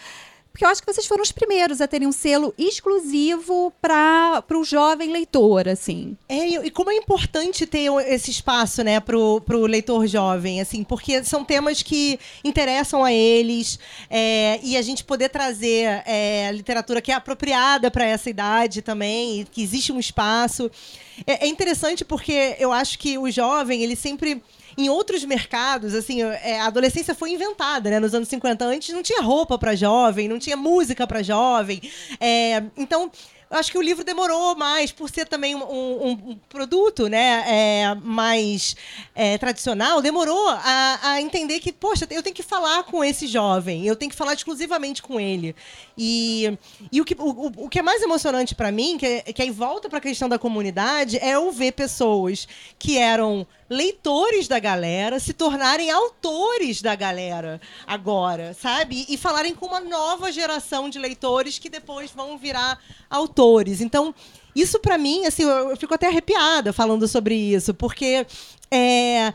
Speaker 7: porque eu acho que vocês foram os primeiros a terem um selo exclusivo para o jovem leitor, assim.
Speaker 3: É, e como é importante ter esse espaço, né, para o leitor jovem, assim, porque são temas que interessam a eles é, e a gente poder trazer é, literatura que é apropriada para essa idade também, que existe um espaço. É, é interessante porque eu acho que o jovem, ele sempre em outros mercados, assim, é, a adolescência foi inventada, né? Nos anos 50 antes não tinha roupa para jovem, não tinha música para jovem. É, então, acho que o livro demorou mais, por ser também um, um, um produto né, é, mais é, tradicional, demorou a, a, entender que, poxa, eu tenho que falar com esse jovem, eu tenho que falar exclusivamente com ele. E, e o, que, o, o que é mais emocionante para mim, que, é, que aí volta para a questão da comunidade, é eu ver pessoas que eram leitores da galera se tornarem autores da galera agora, sabe? E falarem com uma nova geração de leitores que depois vão virar autores. Então, isso para mim, assim, eu, eu, fico até arrepiada falando sobre isso, porque é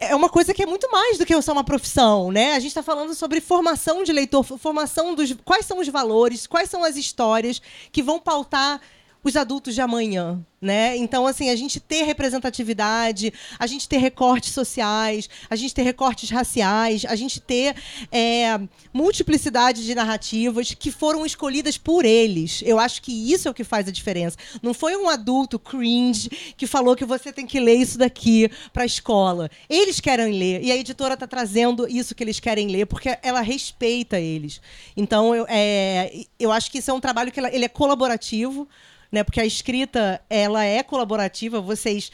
Speaker 3: é uma coisa que é muito mais do que só uma profissão, né? A gente está falando sobre formação de leitor, formação dos quais são os valores, quais são as histórias que vão pautar os adultos de amanhã, né? Então, assim, a gente ter representatividade, a gente ter recortes sociais, a gente ter recortes raciais, a gente ter é, multiplicidade de narrativas que foram escolhidas por eles. Eu acho que isso é o que faz a diferença. Não foi um adulto cringe que falou que você tem que ler isso daqui para a escola. Eles querem ler e a editora está trazendo isso que eles querem ler porque ela respeita eles. Então, eu, é, eu acho que isso é um trabalho que ela, ele é colaborativo né? Porque a escrita, ela é colaborativa, vocês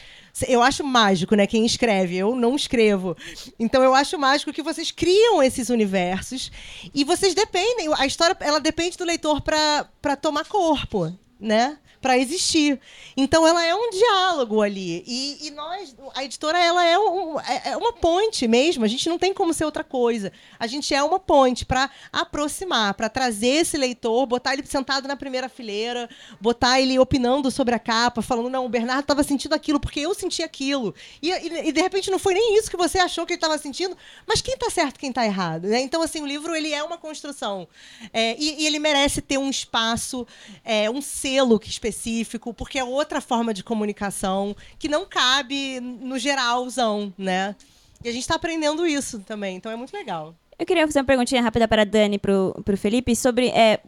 Speaker 3: eu acho mágico, né, quem escreve, eu não escrevo. Então eu acho mágico que vocês criam esses universos e vocês dependem, a história ela depende do leitor para tomar corpo, né? Para existir. Então ela é um diálogo ali. E, e nós, a editora, ela é, um, é, é, uma ponte mesmo. A gente não tem como ser outra coisa. A gente é uma ponte para aproximar, para trazer esse leitor, botar ele sentado na primeira fileira, botar ele opinando sobre a capa, falando, não, o Bernardo estava sentindo aquilo porque eu senti aquilo. E, e, e, de repente não foi nem isso que você achou que ele estava sentindo, mas quem está certo, quem está errado? Né? Então, assim, o livro ele é uma construção. É, e, e, ele merece ter um espaço, é, um selo que específico específico, porque é outra forma de comunicação que não cabe no geralzão, né? E a gente está aprendendo isso também, então é muito legal.
Speaker 2: Eu queria fazer uma perguntinha rápida para a Dani e pro, pro Felipe sobre. É,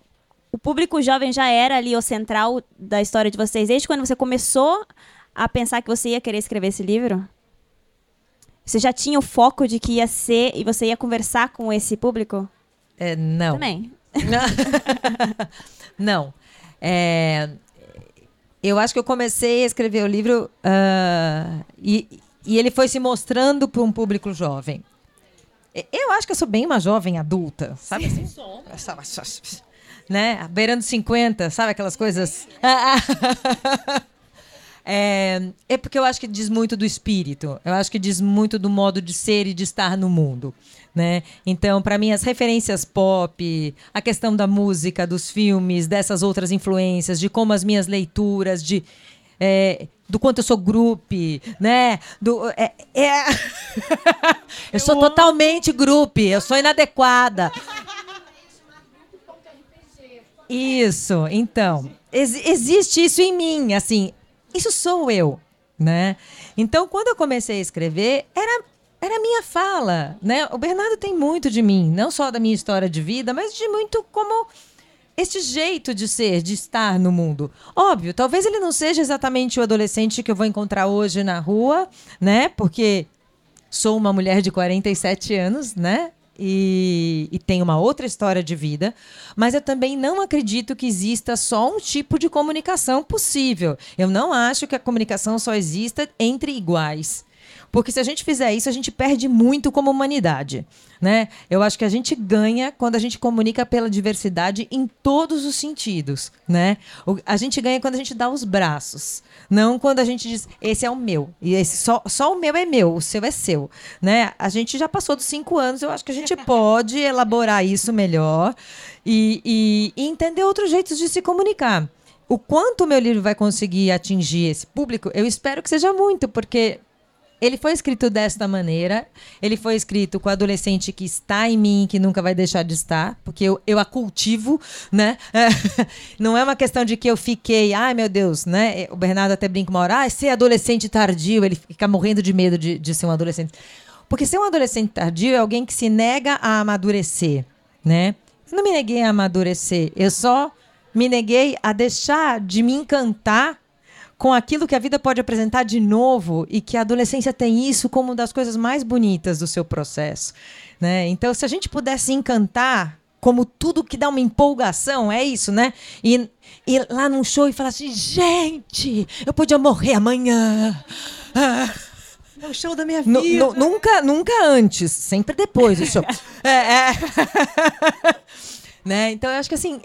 Speaker 2: o público jovem já era ali o central da história de vocês desde quando você começou a pensar que você ia querer escrever esse livro? Você já tinha o foco de que ia ser e você ia conversar com esse público?
Speaker 5: É, não.
Speaker 2: Também.
Speaker 5: não. É, eu acho que eu comecei a escrever o livro uh, e, e ele foi se mostrando para um público jovem. Eu acho que eu sou bem uma jovem adulta, sabe assim? Né? Beirando 50, sabe aquelas coisas? É, é porque eu acho que diz muito do espírito. Eu acho que diz muito do modo de ser e de estar no mundo. Né? Então, para mim, as referências pop, a questão da música, dos filmes, dessas outras influências, de como as minhas leituras, de é, do quanto eu sou grupo, né? Do, é, é... eu sou totalmente grupo, eu sou inadequada. Isso, então. Ex existe isso em mim, assim. Isso sou eu, né? Então, quando eu comecei a escrever, era era minha fala, né? O Bernardo tem muito de mim, não só da minha história de vida, mas de muito como esse jeito de ser, de estar no mundo. Óbvio, talvez ele não seja exatamente o adolescente que eu vou encontrar hoje na rua, né? Porque sou uma mulher de 47 anos, né? e, e tem uma outra história de vida, mas eu também não acredito que exista só um tipo de comunicação possível. Eu não acho que a comunicação só exista entre iguais. Porque se a gente fizer isso, a gente perde muito como humanidade. Né? Eu acho que a gente ganha quando a gente comunica pela diversidade em todos os sentidos. Né? A gente ganha quando a gente dá os braços. Não quando a gente diz, esse é o meu. E esse, só, só o meu é meu, o seu é seu. Né? A gente já passou dos cinco anos, eu acho que a gente pode elaborar isso melhor e, e, e entender outros jeitos de se comunicar. O quanto o meu livro vai conseguir atingir esse público, eu espero que seja muito, porque ele foi escrito desta maneira. Ele foi escrito com o adolescente que está em mim, que nunca vai deixar de estar, porque eu, eu a cultivo, né? não é uma questão de que eu fiquei, ai meu Deus, né? O Bernardo até brinca uma hora, ah, ser adolescente tardio, ele fica morrendo de medo de, de ser um adolescente. Porque ser um adolescente tardio é alguém que se nega a amadurecer, né? Eu não me neguei a amadurecer, eu só me neguei a deixar de me encantar com aquilo que a vida pode apresentar de novo e que a adolescência tem isso como uma das coisas mais bonitas do seu processo. Né? Então, se a gente pudesse encantar como tudo que dá uma empolgação, é isso, né? E ir lá num show e falar assim, gente, eu podia morrer amanhã.
Speaker 3: Ah. É o show da minha vida.
Speaker 5: nunca, nunca antes, sempre depois do show. é, é. né? Então, eu acho que assim,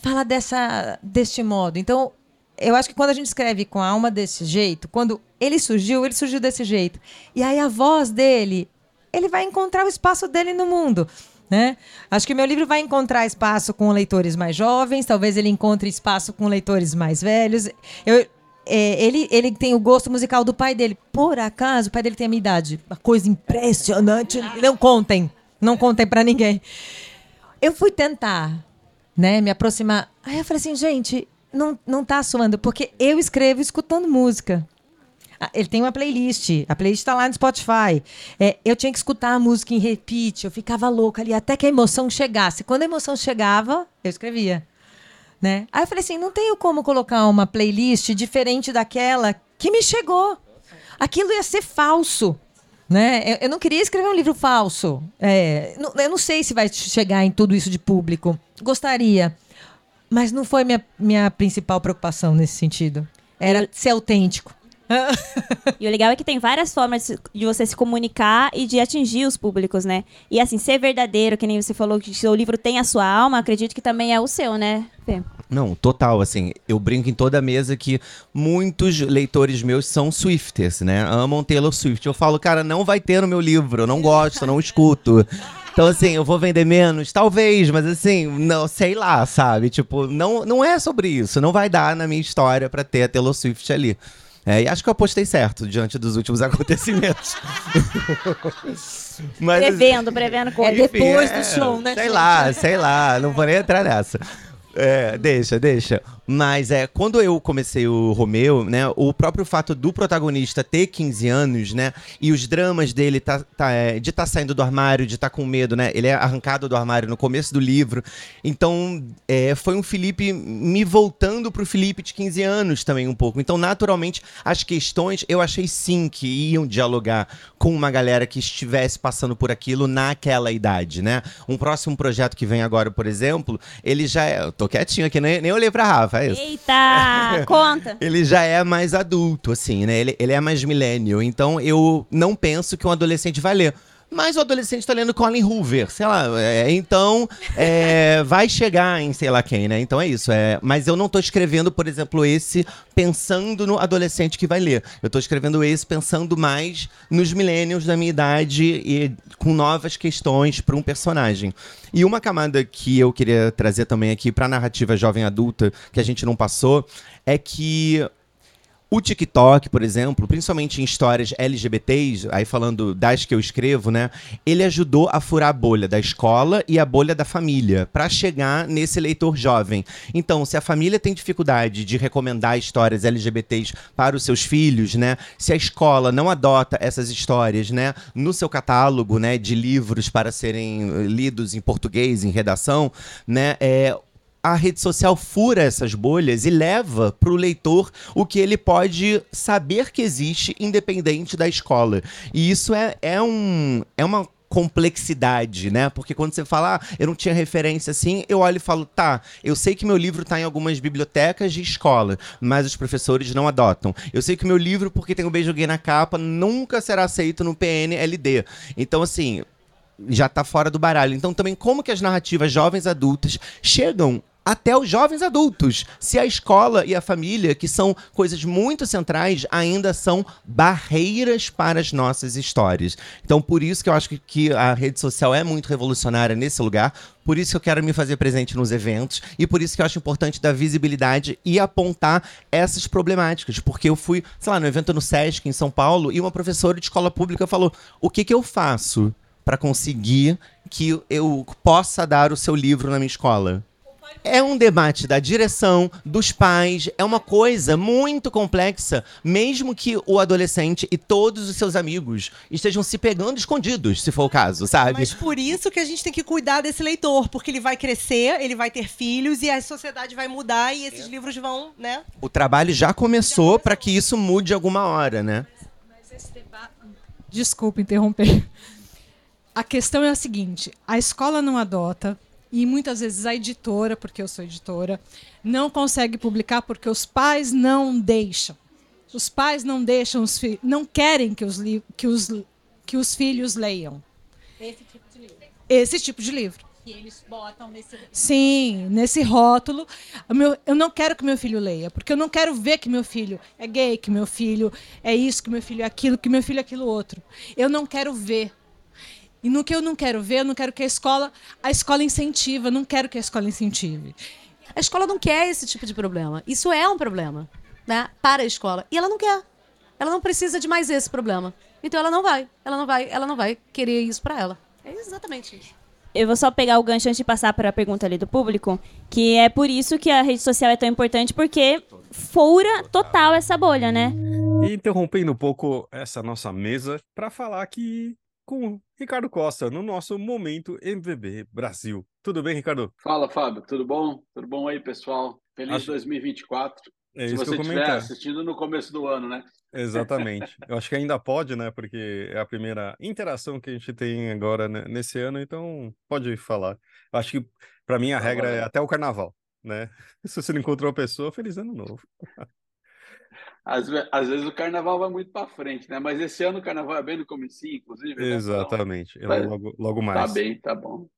Speaker 5: fala dessa, deste modo. Então, eu acho que quando a gente escreve com a alma desse jeito, quando ele surgiu, ele surgiu desse jeito. E aí a voz dele, ele vai encontrar o espaço dele no mundo. Né? Acho que o meu livro vai encontrar espaço com leitores mais jovens, talvez ele encontre espaço com leitores mais velhos. Eu, é, ele, ele tem o gosto musical do pai dele. Por acaso, o pai dele tem a minha idade. Uma coisa impressionante. Não contem. Não contem para ninguém. Eu fui tentar, né, me aproximar. Aí eu falei assim, gente, não, não tá suando, porque eu escrevo escutando música. Ah, ele tem uma playlist, a playlist está lá no Spotify. É, eu tinha que escutar a música em repeat, eu ficava louca ali até que a emoção chegasse. Quando a emoção chegava, eu escrevia. Né? Aí eu falei assim: não tenho como colocar uma playlist diferente daquela que me chegou. Aquilo ia ser falso. Né? Eu, eu não queria escrever um livro falso. É, eu não sei se vai chegar em tudo isso de público. Gostaria. Mas não foi minha, minha principal preocupação nesse sentido. Era ser autêntico.
Speaker 2: e o legal é que tem várias formas de você se comunicar e de atingir os públicos, né? E assim, ser verdadeiro, que nem você falou que o seu livro tem a sua alma, acredito que também é o seu, né, Fê?
Speaker 6: Não, total, assim, eu brinco em toda a mesa que muitos leitores meus são Swifters, né? Amam Taylor Swift. Eu falo, cara, não vai ter no meu livro, eu não gosto, não escuto. Então, assim, eu vou vender menos? Talvez, mas assim, não, sei lá, sabe? Tipo, não, não é sobre isso. Não vai dar na minha história para ter a Taylor Swift ali. É, e acho que eu apostei certo diante dos últimos acontecimentos.
Speaker 2: mas, prevendo, prevendo
Speaker 5: coisa. É depois é, do show, né?
Speaker 6: Sei lá, sei lá, não vou nem entrar nessa. É, deixa, deixa. Mas é, quando eu comecei o Romeu, né, o próprio fato do protagonista ter 15 anos, né, e os dramas dele tá, tá, é, de estar tá saindo do armário, de estar tá com medo, né, ele é arrancado do armário no começo do livro. Então, é, foi um Felipe me voltando pro Felipe de 15 anos também um pouco. Então, naturalmente, as questões eu achei sim que iam dialogar com uma galera que estivesse passando por aquilo naquela idade, né? Um próximo projeto que vem agora, por exemplo, ele já é. Eu tô quietinho aqui, nem, nem olhei pra Rafa. É isso.
Speaker 2: Eita! conta!
Speaker 6: Ele já é mais adulto, assim, né? Ele, ele é mais millennial. Então eu não penso que um adolescente vai ler. Mas o adolescente está lendo Colin Hoover, sei lá. É, então, é, vai chegar em sei lá quem, né? Então é isso. É, mas eu não estou escrevendo, por exemplo, esse pensando no adolescente que vai ler. Eu estou escrevendo esse pensando mais nos millennials da minha idade e com novas questões para um personagem. E uma camada que eu queria trazer também aqui para a narrativa jovem adulta, que a gente não passou, é que o TikTok, por exemplo, principalmente em histórias LGBTs, aí falando das que eu escrevo, né? Ele ajudou a furar a bolha da escola e a bolha da família para chegar nesse leitor jovem. Então, se a família tem dificuldade de recomendar histórias LGBTs para os seus filhos, né? Se a escola não adota essas histórias, né, no seu catálogo, né, de livros para serem lidos em português, em redação, né, é, a rede social fura essas bolhas e leva para o leitor o que ele pode saber que existe, independente da escola. E isso é, é, um, é uma complexidade, né? Porque quando você fala, ah, eu não tinha referência assim, eu olho e falo, tá, eu sei que meu livro está em algumas bibliotecas de escola, mas os professores não adotam. Eu sei que meu livro, porque tem o um beijo gay na capa, nunca será aceito no PNLD. Então, assim, já está fora do baralho. Então, também, como que as narrativas jovens adultas chegam até os jovens adultos. Se a escola e a família, que são coisas muito centrais, ainda são barreiras para as nossas histórias. Então, por isso que eu acho que, a rede social é muito revolucionária nesse lugar. Por isso que eu quero me fazer presente nos eventos e por isso que eu acho importante dar visibilidade e apontar essas problemáticas. Porque eu fui, sei lá, no evento no SESC, em São Paulo, e uma professora de escola pública falou: o que, que eu faço para conseguir que eu possa dar o seu livro na minha escola? É um debate da direção, dos pais, é uma coisa muito complexa, mesmo que o adolescente e todos os seus amigos estejam se pegando escondidos, se for o caso, sabe?
Speaker 3: Mas por isso que a gente tem que cuidar desse leitor, porque ele vai crescer, ele vai ter filhos e a sociedade vai mudar e esses é. livros vão, né?
Speaker 6: O trabalho já começou para que isso mude alguma hora, né?
Speaker 8: Desculpa interromper. A questão é a seguinte: a escola não adota, e muitas vezes a editora, porque eu sou editora, não consegue publicar porque os pais não deixam. Os pais não deixam os filhos, não querem que os, que os, que os filhos leiam.
Speaker 7: Esse tipo de livro.
Speaker 8: Esse tipo de livro.
Speaker 7: Que eles botam nesse.
Speaker 8: Sim, nesse rótulo. Meu, eu não quero que meu filho leia, porque eu não quero ver que meu filho é gay, que meu filho é isso, que meu filho é aquilo, que meu filho é aquilo outro. Eu não quero ver. E no que eu não quero ver, eu não quero que a escola, a escola incentiva, não quero que a escola incentive.
Speaker 9: A escola não quer esse tipo de problema. Isso é um problema, né, para a escola. E ela não quer. Ela não precisa de mais esse problema. Então ela não vai. Ela não vai, ela não vai querer isso para ela. É exatamente isso.
Speaker 2: Eu vou só pegar o gancho antes de passar para a pergunta ali do público, que é por isso que a rede social é tão importante, porque fura total essa bolha, né?
Speaker 1: E interrompendo um pouco essa nossa mesa para falar que com Ricardo Costa no nosso Momento MVB Brasil. Tudo bem, Ricardo?
Speaker 10: Fala, Fábio. Tudo bom? Tudo bom aí, pessoal? Feliz Acho... 2024. É
Speaker 1: Se
Speaker 10: você estiver assistindo no começo do ano, né?
Speaker 1: Exatamente. Eu acho que ainda pode, né? Porque é a primeira interação que a gente tem agora né, nesse ano, então pode falar. Acho que para mim a regra é até o carnaval, né? Se você não encontrou a pessoa, feliz ano novo.
Speaker 10: Às, às, vezes o carnaval vai muito para frente, né? Mas esse ano o carnaval é bem no comecinho, inclusive.
Speaker 1: Né? Exatamente. Então, logo, logo tá mais.
Speaker 10: Tá bem, tá bom.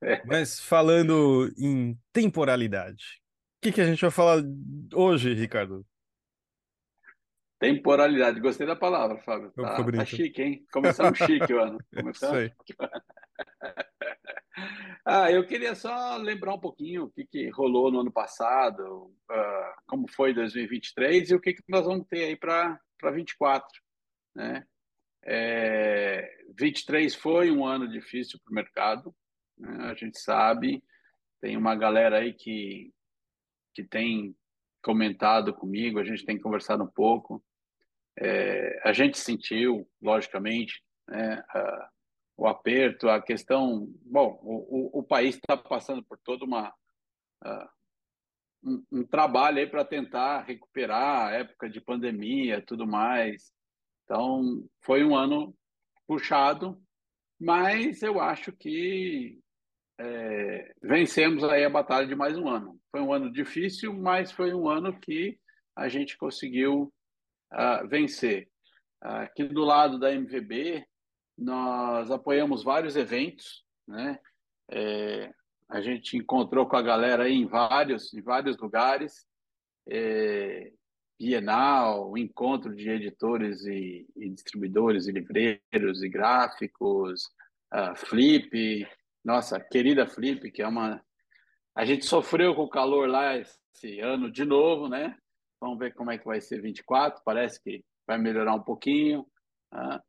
Speaker 1: É. Mas falando em temporalidade, o que, que a gente vai falar hoje, Ricardo?
Speaker 10: Temporalidade, gostei da palavra, Fábio. Tá, tá chique, hein? Começamos chique o ano. Começamos... Ah, eu queria só lembrar um pouquinho o que, que rolou no ano passado, uh, como foi 2023 e o que, que nós vamos ter aí para 2024. Né? É, 23 foi um ano difícil para o mercado, né? a gente sabe, tem uma galera aí que, que tem comentado comigo, a gente tem conversado um pouco. É, a gente sentiu, logicamente, né, a, o aperto, a questão. Bom, o, o, o país está passando por toda uma. Uh, um, um, trabalho aí para tentar recuperar a época de pandemia tudo mais. Então, foi um ano puxado, mas eu acho que é, vencemos aí a batalha de mais um ano. Foi um ano difícil, mas foi um ano que a gente conseguiu uh, vencer. Aqui do lado da MVB, nós apoiamos vários eventos, né? É, a gente encontrou com a galera aí em vários, em vários lugares, é, Bienal, encontro de editores e, e, distribuidores e livreiros e gráficos, Flip, nossa querida Flip, que é uma... A gente sofreu com o calor lá esse ano de novo, né? Vamos ver como é que vai ser 24, parece que vai melhorar um pouquinho. Uh,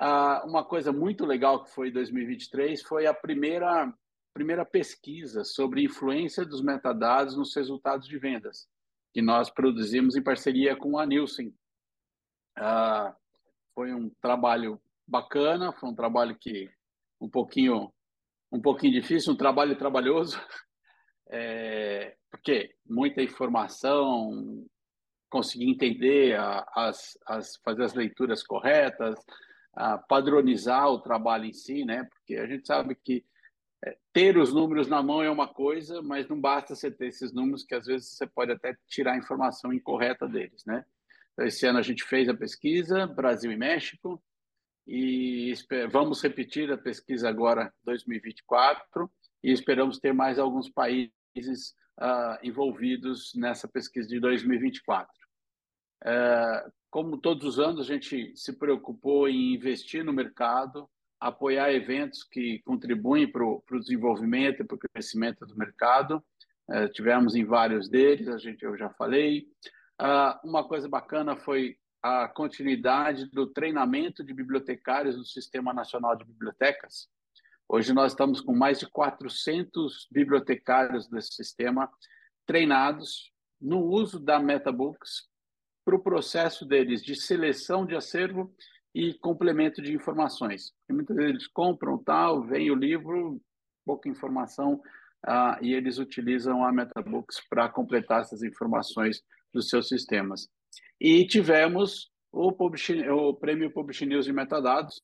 Speaker 10: uh, uma coisa muito legal que foi 2023 foi a primeira primeira pesquisa sobre influência dos metadados nos resultados de vendas, que nós produzimos em parceria com a Nielsen. Uh, foi um trabalho bacana, foi um trabalho que um pouquinho um pouquinho difícil, um trabalho trabalhoso, é, porque muita informação, conseguir entender as, as fazer as leituras corretas, padronizar o trabalho em si, né? Porque a gente sabe que é, ter os números na mão é uma coisa, mas não basta você ter esses números, que às vezes você pode até tirar a informação incorreta deles, né? Então, esse ano a gente fez a pesquisa, Brasil e México, e vamos repetir a pesquisa agora 2024 e esperamos ter mais alguns países uh, envolvidos nessa pesquisa de 2024. Uh, como todos os anos, a gente se preocupou em investir no mercado, apoiar eventos que contribuem para o desenvolvimento e para o crescimento do mercado. É, tivemos em vários deles, a gente eu já falei. Ah, uma coisa bacana foi a continuidade do treinamento de bibliotecários no Sistema Nacional de Bibliotecas. Hoje nós estamos com mais de 400 bibliotecários desse sistema treinados no uso da MetaBooks para o processo deles de seleção de acervo e complemento de informações. E muitas vezes eles compram tal, vem o livro, pouca informação, uh, e eles utilizam a MetaBooks para completar essas informações dos seus sistemas. E tivemos o, Publish, o Prêmio Publish News de Metadados,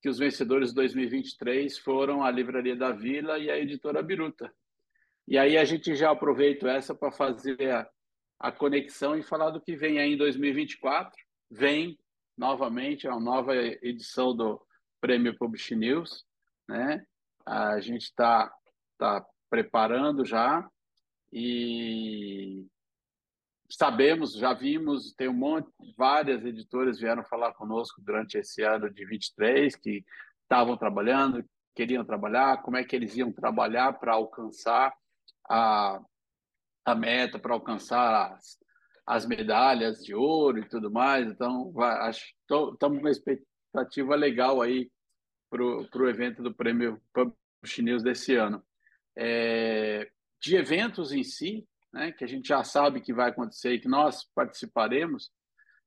Speaker 10: que os vencedores de 2023 foram a Livraria da Vila e a Editora Biruta. E aí a gente já aproveita essa para fazer a, a conexão e falar do que vem aí em 2024. Vem novamente, é uma nova edição do Prêmio Publish News. Né? A gente está tá preparando já e sabemos, já vimos, tem um monte, várias editoras vieram falar conosco durante esse ano de 23 que estavam trabalhando, queriam trabalhar, como é que eles iam trabalhar para alcançar a, a meta, para alcançar as, as medalhas de ouro e tudo mais. Então, estamos com uma expectativa legal aí para o evento do Prêmio Publish News desse ano. É, de eventos em si, né, que a gente já sabe que vai acontecer e que nós participaremos,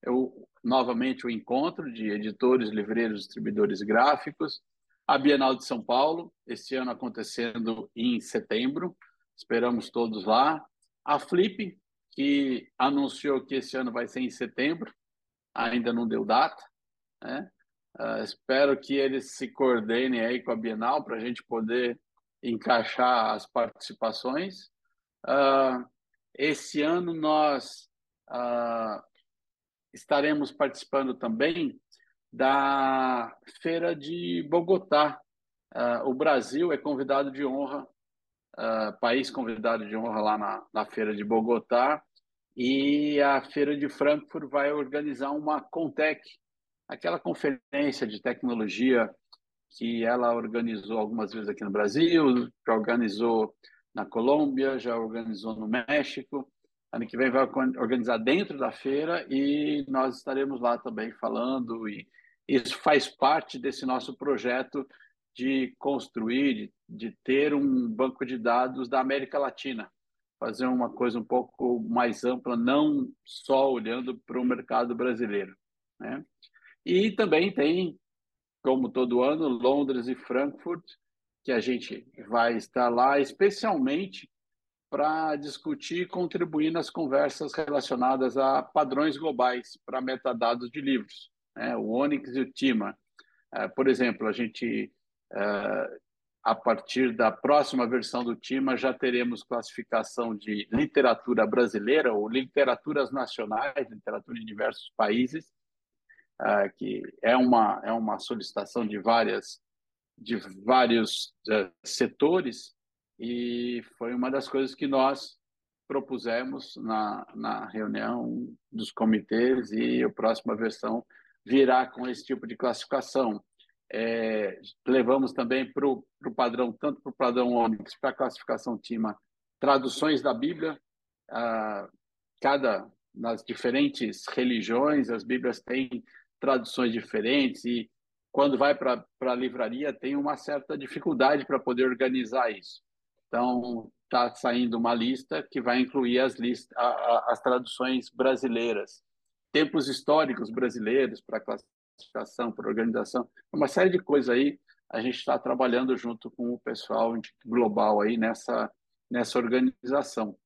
Speaker 10: eu, novamente o encontro de editores, livreiros, distribuidores gráficos, a Bienal de São Paulo, esse ano acontecendo em setembro, esperamos todos lá. A Flip, que anunciou que esse ano vai ser em setembro, ainda não deu data, né? Uh, espero que eles se coordenem aí com a Bienal para a gente poder encaixar as participações. Uh, esse ano nós uh, estaremos participando também da Feira de Bogotá. o Brasil é convidado de honra uh, país convidado de honra lá na, na Feira de Bogotá. E a Feira de Frankfurt vai organizar uma Contec, aquela conferência de tecnologia que ela organizou algumas vezes aqui no Brasil, já organizou na Colômbia, já organizou no México. Ano que vem vai organizar dentro da feira e nós estaremos lá também falando. E isso faz parte desse nosso projeto de construir, de, de ter um banco de dados da América Latina. fazer uma coisa um pouco mais ampla, não só olhando para o mercado brasileiro. Né? E também tem, como todo ano, Londres e Frankfurt, que a gente vai estar lá especialmente para discutir e contribuir nas conversas relacionadas a padrões globais para metadados de livros, né? o Onyx e o TIMA. Uh, por exemplo, a gente, uh, a partir da próxima versão do TIMA, já teremos classificação de literatura brasileira ou literaturas nacionais, literatura em diversos países, uh, que é uma, é uma solicitação de várias de vários setores e foi uma das coisas que nós propusemos na, na reunião dos comitês e a próxima versão virá com esse tipo de classificação. É, levamos também para o padrão, tanto para o padrão Onyx, para a classificação TIMA, traduções da Bíblia. Cada, nas diferentes religiões, as Bíblias têm traduções diferentes e quando vai para a livraria tem uma certa dificuldade para poder organizar isso. Então, está saindo uma lista que vai incluir as, list a, a, as traduções brasileiras, tempos históricos brasileiros para classificação, para organização, uma série de coisas aí. A gente está trabalhando junto com o pessoal global aí nessa, nessa organização.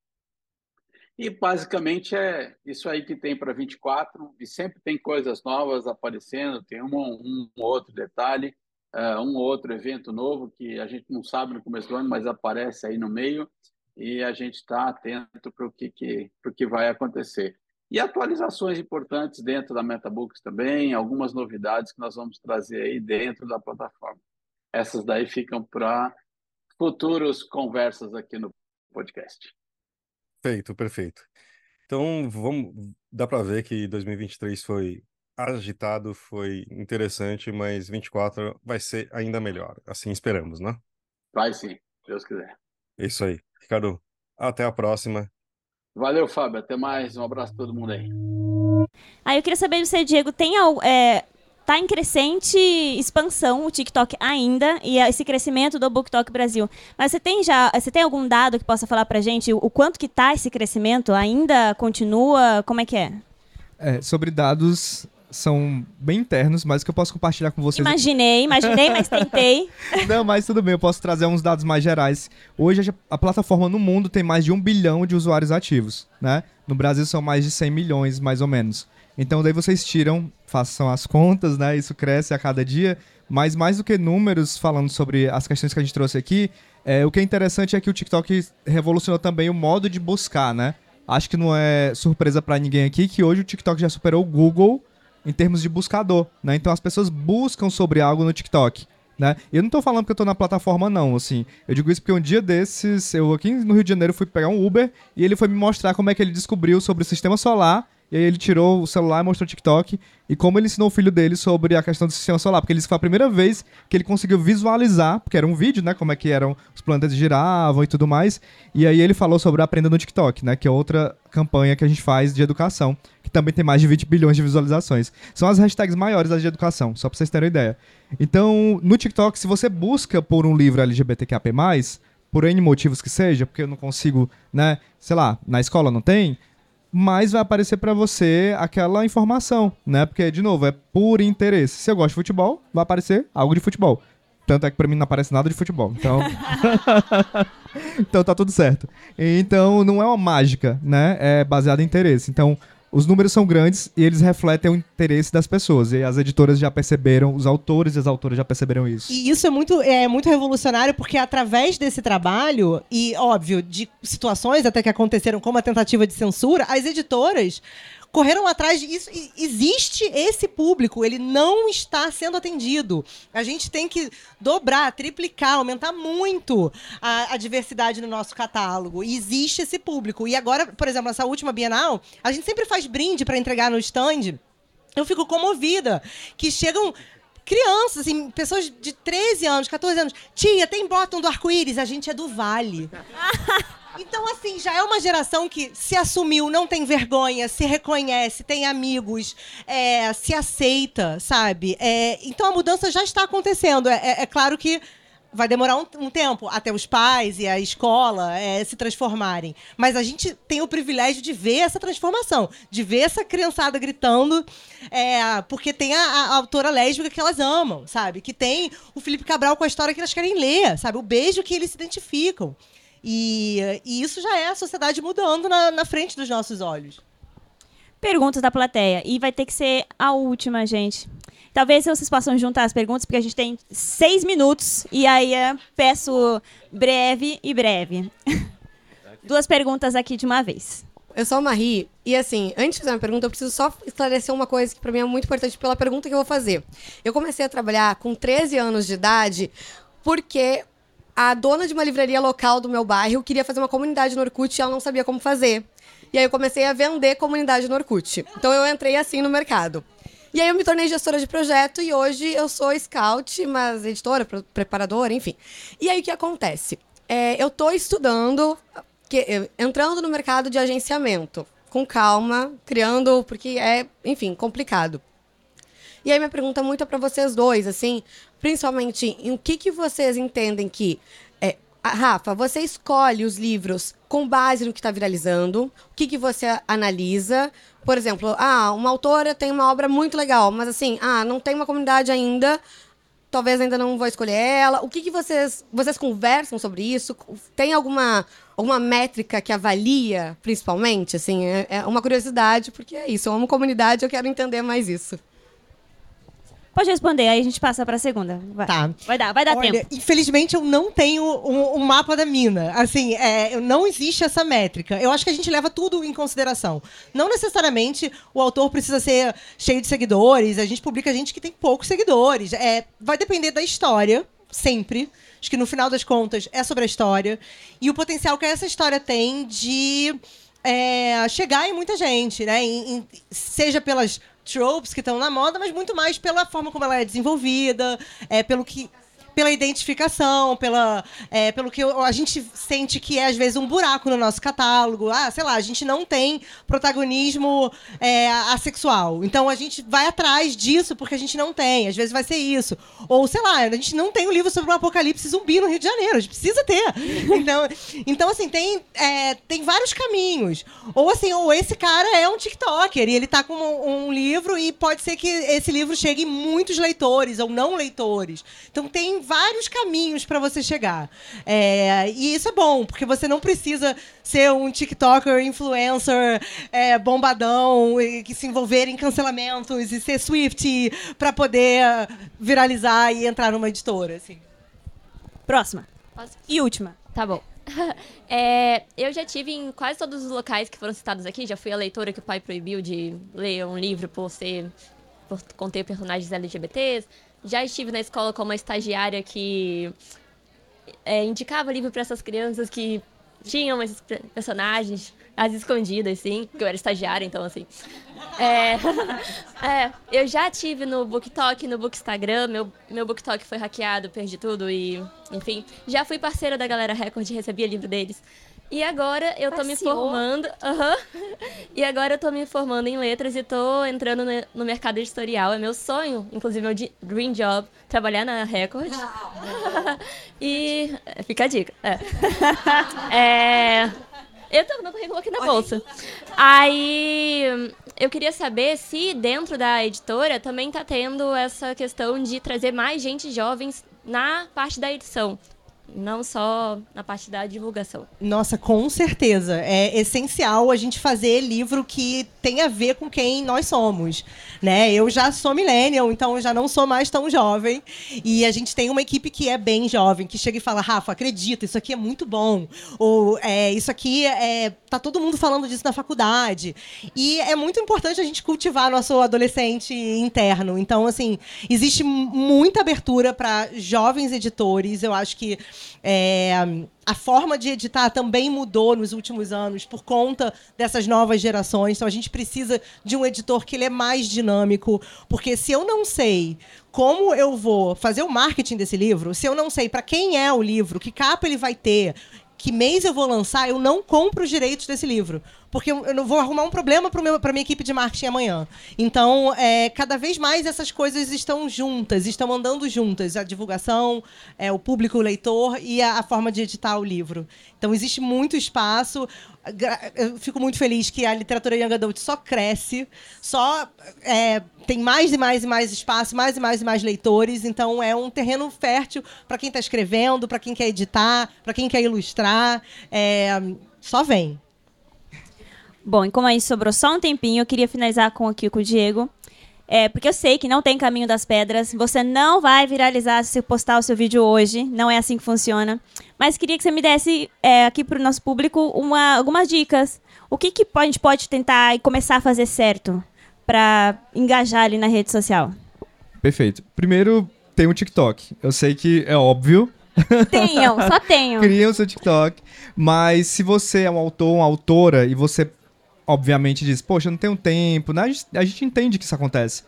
Speaker 10: E basicamente é isso aí que tem para 24, e sempre tem coisas novas aparecendo, tem um, um outro detalhe uh, um ou outro evento novo que a gente não sabe no começo do ano, mas aparece aí no meio e a gente está atento para o que, que, que vai acontecer. E atualizações importantes dentro da MetaBooks também, algumas novidades que nós vamos trazer aí dentro da plataforma. Essas daí ficam para futuras conversas aqui no podcast.
Speaker 1: Perfeito, perfeito. Então, vamos, dá para ver que 2023 foi agitado, foi interessante, mas 24 vai ser ainda melhor. Assim esperamos, né?
Speaker 10: Vai sim, Deus quiser.
Speaker 1: É isso aí. Ricardo, até a próxima.
Speaker 10: Valeu, Fábio. Até mais. Um abraço para todo mundo aí.
Speaker 2: Aí eu queria saber de você, Diego, tem é, tá em crescente expansão o TikTok ainda e esse crescimento do BookTok Brasil. Mas você tem já, você tem algum dado que possa falar pra gente o quanto que tá esse crescimento? Ainda continua? Como é que é?
Speaker 4: É, sobre dados, são bem internos, mas que eu posso compartilhar com vocês.
Speaker 2: Imaginei, imaginei, mas tentei.
Speaker 4: Não, mas tudo bem, eu posso trazer uns dados mais gerais. Hoje a plataforma no mundo tem mais de um bilhão de usuários ativos, né? No Brasil são mais de 100 milhões, mais ou menos. Então daí vocês tiram, façam as contas, né? Isso cresce a cada dia. Mas mais do que números, falando sobre as questões que a gente trouxe aqui, é, o que é interessante é que o TikTok revolucionou também o modo de buscar, né? Acho que não é surpresa para ninguém aqui que hoje o TikTok já superou o Google em termos de buscador, né? Então as pessoas buscam sobre algo no TikTok. Né? Eu não tô falando que eu tô na plataforma, não, assim. Eu digo isso porque um dia desses, eu aqui no Rio de Janeiro fui pegar um Uber e ele foi me mostrar como é que ele descobriu sobre o sistema solar e aí ele tirou o celular e mostrou o TikTok. E como ele ensinou o filho dele sobre a questão do sistema solar. Porque ele disse que foi a primeira vez que ele conseguiu visualizar, porque era um vídeo, né? Como é que eram os planetas giravam e tudo mais. E aí ele falou sobre Aprenda no TikTok, né? Que é outra campanha que a gente faz de educação. Que também tem mais de 20 bilhões de visualizações. São as hashtags maiores das de educação, só pra vocês terem uma ideia. Então, no TikTok, se você busca por um livro LGBTQAP+, por N motivos que seja, porque eu não consigo, né, sei lá, na escola não tem, mas vai aparecer para você aquela informação, né? Porque, de novo, é por interesse. Se eu gosto de futebol, vai aparecer algo de futebol. Tanto é que pra mim não aparece nada de futebol. Então. então tá tudo certo. Então não é uma mágica, né? É baseado em interesse. Então os números são grandes e eles refletem o interesse das pessoas. E as editoras já perceberam, os autores e as autoras já perceberam isso.
Speaker 3: E isso é muito, é muito revolucionário, porque através desse trabalho, e óbvio, de situações até que aconteceram como a tentativa de censura, as editoras correram atrás disso. Existe esse público, ele não está sendo atendido. A gente tem que dobrar, triplicar, aumentar muito a, a diversidade no nosso catálogo. Existe esse público. E agora, por exemplo, nessa última Bienal, a gente sempre faz brinde para entregar no stand. Eu fico comovida que chegam crianças, assim, pessoas de 13 anos, 14 anos. Tia, tem bottom do arco-íris? A gente é do Vale. Então, assim, já é uma geração que se assumiu, não tem vergonha, se reconhece, tem amigos, é, se aceita, sabe? É, então a mudança já está acontecendo. É, é, é claro que vai demorar um, um tempo até os pais e a escola é, se transformarem. Mas a gente tem o privilégio de ver essa transformação, de ver essa criançada gritando, é, porque tem a, a autora lésbica que elas amam, sabe? Que tem o Felipe Cabral com a história que elas querem ler, sabe? O beijo que eles se identificam. E, e isso já é a sociedade mudando na, na frente dos nossos olhos.
Speaker 2: Perguntas da plateia. E vai ter que ser a última, gente. Talvez vocês possam juntar as perguntas, porque a gente tem seis minutos. E aí eu peço breve e breve. Duas perguntas aqui de uma vez.
Speaker 11: Eu sou a Marie, e assim, antes de fazer uma pergunta, eu preciso só esclarecer uma coisa que para mim é muito importante pela pergunta que eu vou fazer. Eu comecei a trabalhar com 13 anos de idade porque a dona de uma livraria local do meu bairro queria fazer uma comunidade no Orkut e ela não sabia como fazer. E aí eu comecei a vender comunidade no Orkut. Então eu entrei assim no mercado. E aí eu me tornei gestora de projeto e hoje eu sou scout, mas editora, preparadora, enfim. E aí o que acontece? É, eu estou estudando, que, entrando no mercado de agenciamento, com calma, criando, porque é, enfim, complicado. E aí minha pergunta muito é para vocês dois, assim, principalmente em o que, que vocês entendem que Rafa, você escolhe os livros com base no que está viralizando, o que, que você analisa. Por exemplo, ah, uma autora tem uma obra muito legal, mas assim, ah, não tem uma comunidade ainda, talvez ainda não vou escolher ela. O que, que vocês, vocês conversam sobre isso? Tem alguma, alguma métrica que avalia, principalmente? Assim, é, é uma curiosidade, porque é isso, eu amo comunidade, eu quero entender mais isso.
Speaker 2: Pode responder, aí a gente passa para a segunda. Vai.
Speaker 3: Tá.
Speaker 2: Vai dar, vai dar
Speaker 3: Olha,
Speaker 2: tempo.
Speaker 3: Infelizmente, eu não tenho um, um mapa da mina. Assim, é, não existe essa métrica. Eu acho que a gente leva tudo em consideração. Não necessariamente o autor precisa ser cheio de seguidores. A gente publica gente que tem poucos seguidores. É, vai depender da história, sempre. Acho que no final das contas é sobre a história. E o potencial que essa história tem de é, chegar em muita gente, né? Em, em, seja pelas tropes que estão na moda, mas muito mais pela forma como ela é desenvolvida, é, pelo que pela identificação, pela, é, pelo que a gente sente que é, às vezes, um buraco no nosso catálogo. Ah, sei lá, a gente não tem protagonismo é, assexual. Então a gente vai atrás disso porque a gente não tem. Às vezes vai ser isso. Ou, sei lá, a gente não tem um livro sobre um apocalipse zumbi no Rio de Janeiro. A gente precisa ter. Então, então assim, tem, é, tem vários caminhos. Ou assim, ou esse cara é um TikToker e ele tá com um, um livro e pode ser que esse livro chegue em muitos leitores ou não leitores. Então tem vários caminhos para você chegar. É, e isso é bom, porque você não precisa ser um TikToker, influencer, é, bombadão, e, que se envolver em cancelamentos e ser Swift para poder viralizar e entrar numa editora. Assim.
Speaker 2: Próxima.
Speaker 12: Posso?
Speaker 2: E última.
Speaker 12: Tá bom. É, eu já tive em quase todos os locais que foram citados aqui. Já fui a leitora que o pai proibiu de ler um livro por ser por conter personagens LGBTs. Já estive na escola como uma estagiária que é, indicava livro para essas crianças que tinham esses personagens, as escondidas, sim, porque eu era estagiária, então assim. É, é, eu já tive no BookTok, no Bookstagram, meu, meu BookTok foi hackeado, perdi tudo e, enfim. Já fui parceira da Galera Record, recebia livro deles. E agora eu tô me formando. Uhum, e agora eu tô me formando em letras e tô entrando no, no mercado editorial. É meu sonho, inclusive meu dream job, trabalhar na Record. e. É, fica a dica. É. é... Eu tô meu currículo aqui na bolsa. Aí eu queria saber se dentro da editora também tá tendo essa questão de trazer mais gente jovens na parte da edição não só na parte da divulgação.
Speaker 3: Nossa, com certeza. É essencial a gente fazer livro que tem a ver com quem nós somos. Né? Eu já sou millennial, então eu já não sou mais tão jovem. E a gente tem uma equipe que é bem jovem, que chega e fala, Rafa, acredita, isso aqui é muito bom. Ou é, isso aqui é. Tá todo mundo falando disso na faculdade. E é muito importante a gente cultivar nosso adolescente interno. Então, assim, existe muita abertura para jovens editores. Eu acho que é, a forma de editar também mudou nos últimos anos por conta dessas novas gerações. Então a gente precisa de um editor que ele é mais dinâmico, porque se eu não sei como eu vou fazer o marketing desse livro, se eu não sei para quem é o livro, que capa ele vai ter, que mês eu vou lançar, eu não compro os direitos desse livro. Porque eu não vou arrumar um problema para a minha equipe de marketing amanhã. Então, é, cada vez mais essas coisas estão juntas, estão andando juntas. A divulgação, é, o público, o leitor e a, a forma de editar o livro. Então, existe muito espaço. Eu fico muito feliz que a literatura Young Adult só cresce, só é, tem mais e mais e mais espaço, mais e mais e mais leitores. Então, é um terreno fértil para quem está escrevendo, para quem quer editar, para quem quer ilustrar. É, só vem.
Speaker 2: Bom, e como aí sobrou só um tempinho, eu queria finalizar com aqui com o Diego. É, porque eu sei que não tem caminho das pedras. Você não vai viralizar se postar o seu vídeo hoje. Não é assim que funciona. Mas queria que você me desse é, aqui para o nosso público uma- algumas dicas. O que, que a gente pode tentar e começar a fazer certo para engajar ali na rede social?
Speaker 4: Perfeito. Primeiro, tem o TikTok. Eu sei que é óbvio.
Speaker 2: Tenham, só tenham.
Speaker 4: Cria o seu TikTok. Mas se você é um autor, uma autora, e você, obviamente, diz, poxa, não tenho tempo, né? A gente, a gente entende que isso acontece.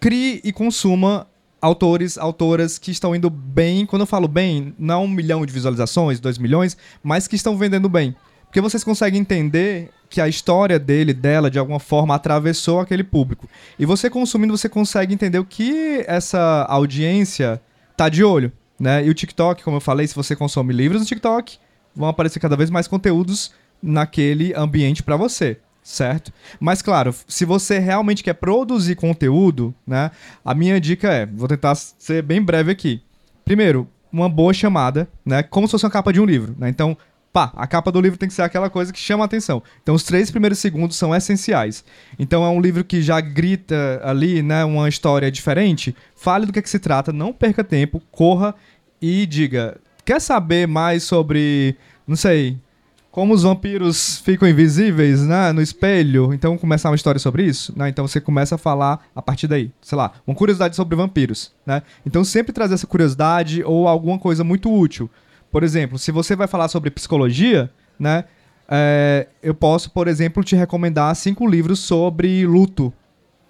Speaker 4: Crie e consuma autores, autoras que estão indo bem. Quando eu falo bem, não um milhão de visualizações, dois milhões, mas que estão vendendo bem. Porque vocês conseguem entender que a história dele, dela, de alguma forma, atravessou aquele público. E você consumindo, você consegue entender o que essa audiência tá de olho. Né? E o TikTok, como eu falei, se você consome livros no TikTok, vão aparecer cada vez mais conteúdos naquele ambiente para você, certo? Mas claro, se você realmente quer produzir conteúdo, né? A minha dica é, vou tentar ser bem breve aqui. Primeiro, uma boa chamada, né? Como se fosse uma capa de um livro, né? Então, pá, a capa do livro tem que ser aquela coisa que chama a atenção. Então, os três primeiros segundos são essenciais. Então, é um livro que já grita ali, né, uma história diferente. Fale do que, é que se trata, não perca tempo, corra e diga: quer saber mais sobre, não sei, como os vampiros ficam invisíveis, né, no espelho? Então, começar uma história sobre isso, né? Então, você começa a falar a partir daí, sei lá, uma curiosidade sobre vampiros, né? Então, sempre trazer essa curiosidade ou alguma coisa muito útil. Por exemplo, se você vai falar sobre psicologia, né? é, eu posso, por exemplo, te recomendar cinco livros sobre luto,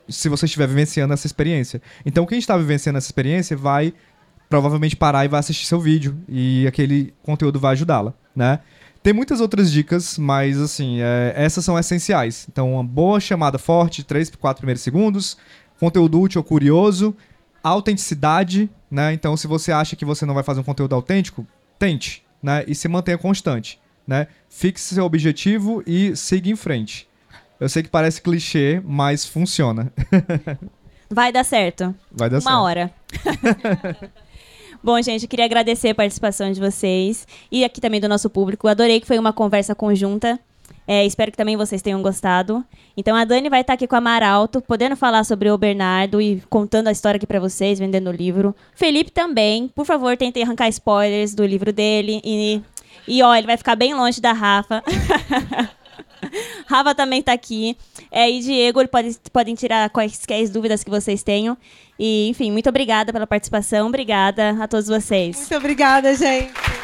Speaker 4: se você estiver vivenciando essa experiência. Então, quem está vivenciando essa experiência vai provavelmente parar e vai assistir seu vídeo e aquele conteúdo vai ajudá-la, né? Tem muitas outras dicas, mas assim, é, essas são essenciais. Então, uma boa chamada forte, 3 4 primeiros segundos, conteúdo útil ou curioso, autenticidade, né? Então, se você acha que você não vai fazer um conteúdo autêntico, tente, né? E se mantenha constante, né? Fixe seu objetivo e siga em frente. Eu sei que parece clichê, mas funciona.
Speaker 2: Vai dar certo.
Speaker 4: Vai dar
Speaker 2: Uma
Speaker 4: certo.
Speaker 2: hora. Bom, gente, eu queria agradecer a participação de vocês e aqui também do nosso público. Adorei que foi uma conversa conjunta. É, espero que também vocês tenham gostado. Então a Dani vai estar aqui com a Maralto, podendo falar sobre o Bernardo e contando a história aqui pra vocês, vendendo o livro. Felipe também, por favor, tentem arrancar spoilers do livro dele e e ó, ele vai ficar bem longe da Rafa. Rafa também tá aqui. É, e Diego, ele pode, podem tirar quaisquer dúvidas que vocês tenham. E, enfim, muito obrigada pela participação. Obrigada a todos vocês.
Speaker 3: Muito obrigada, gente.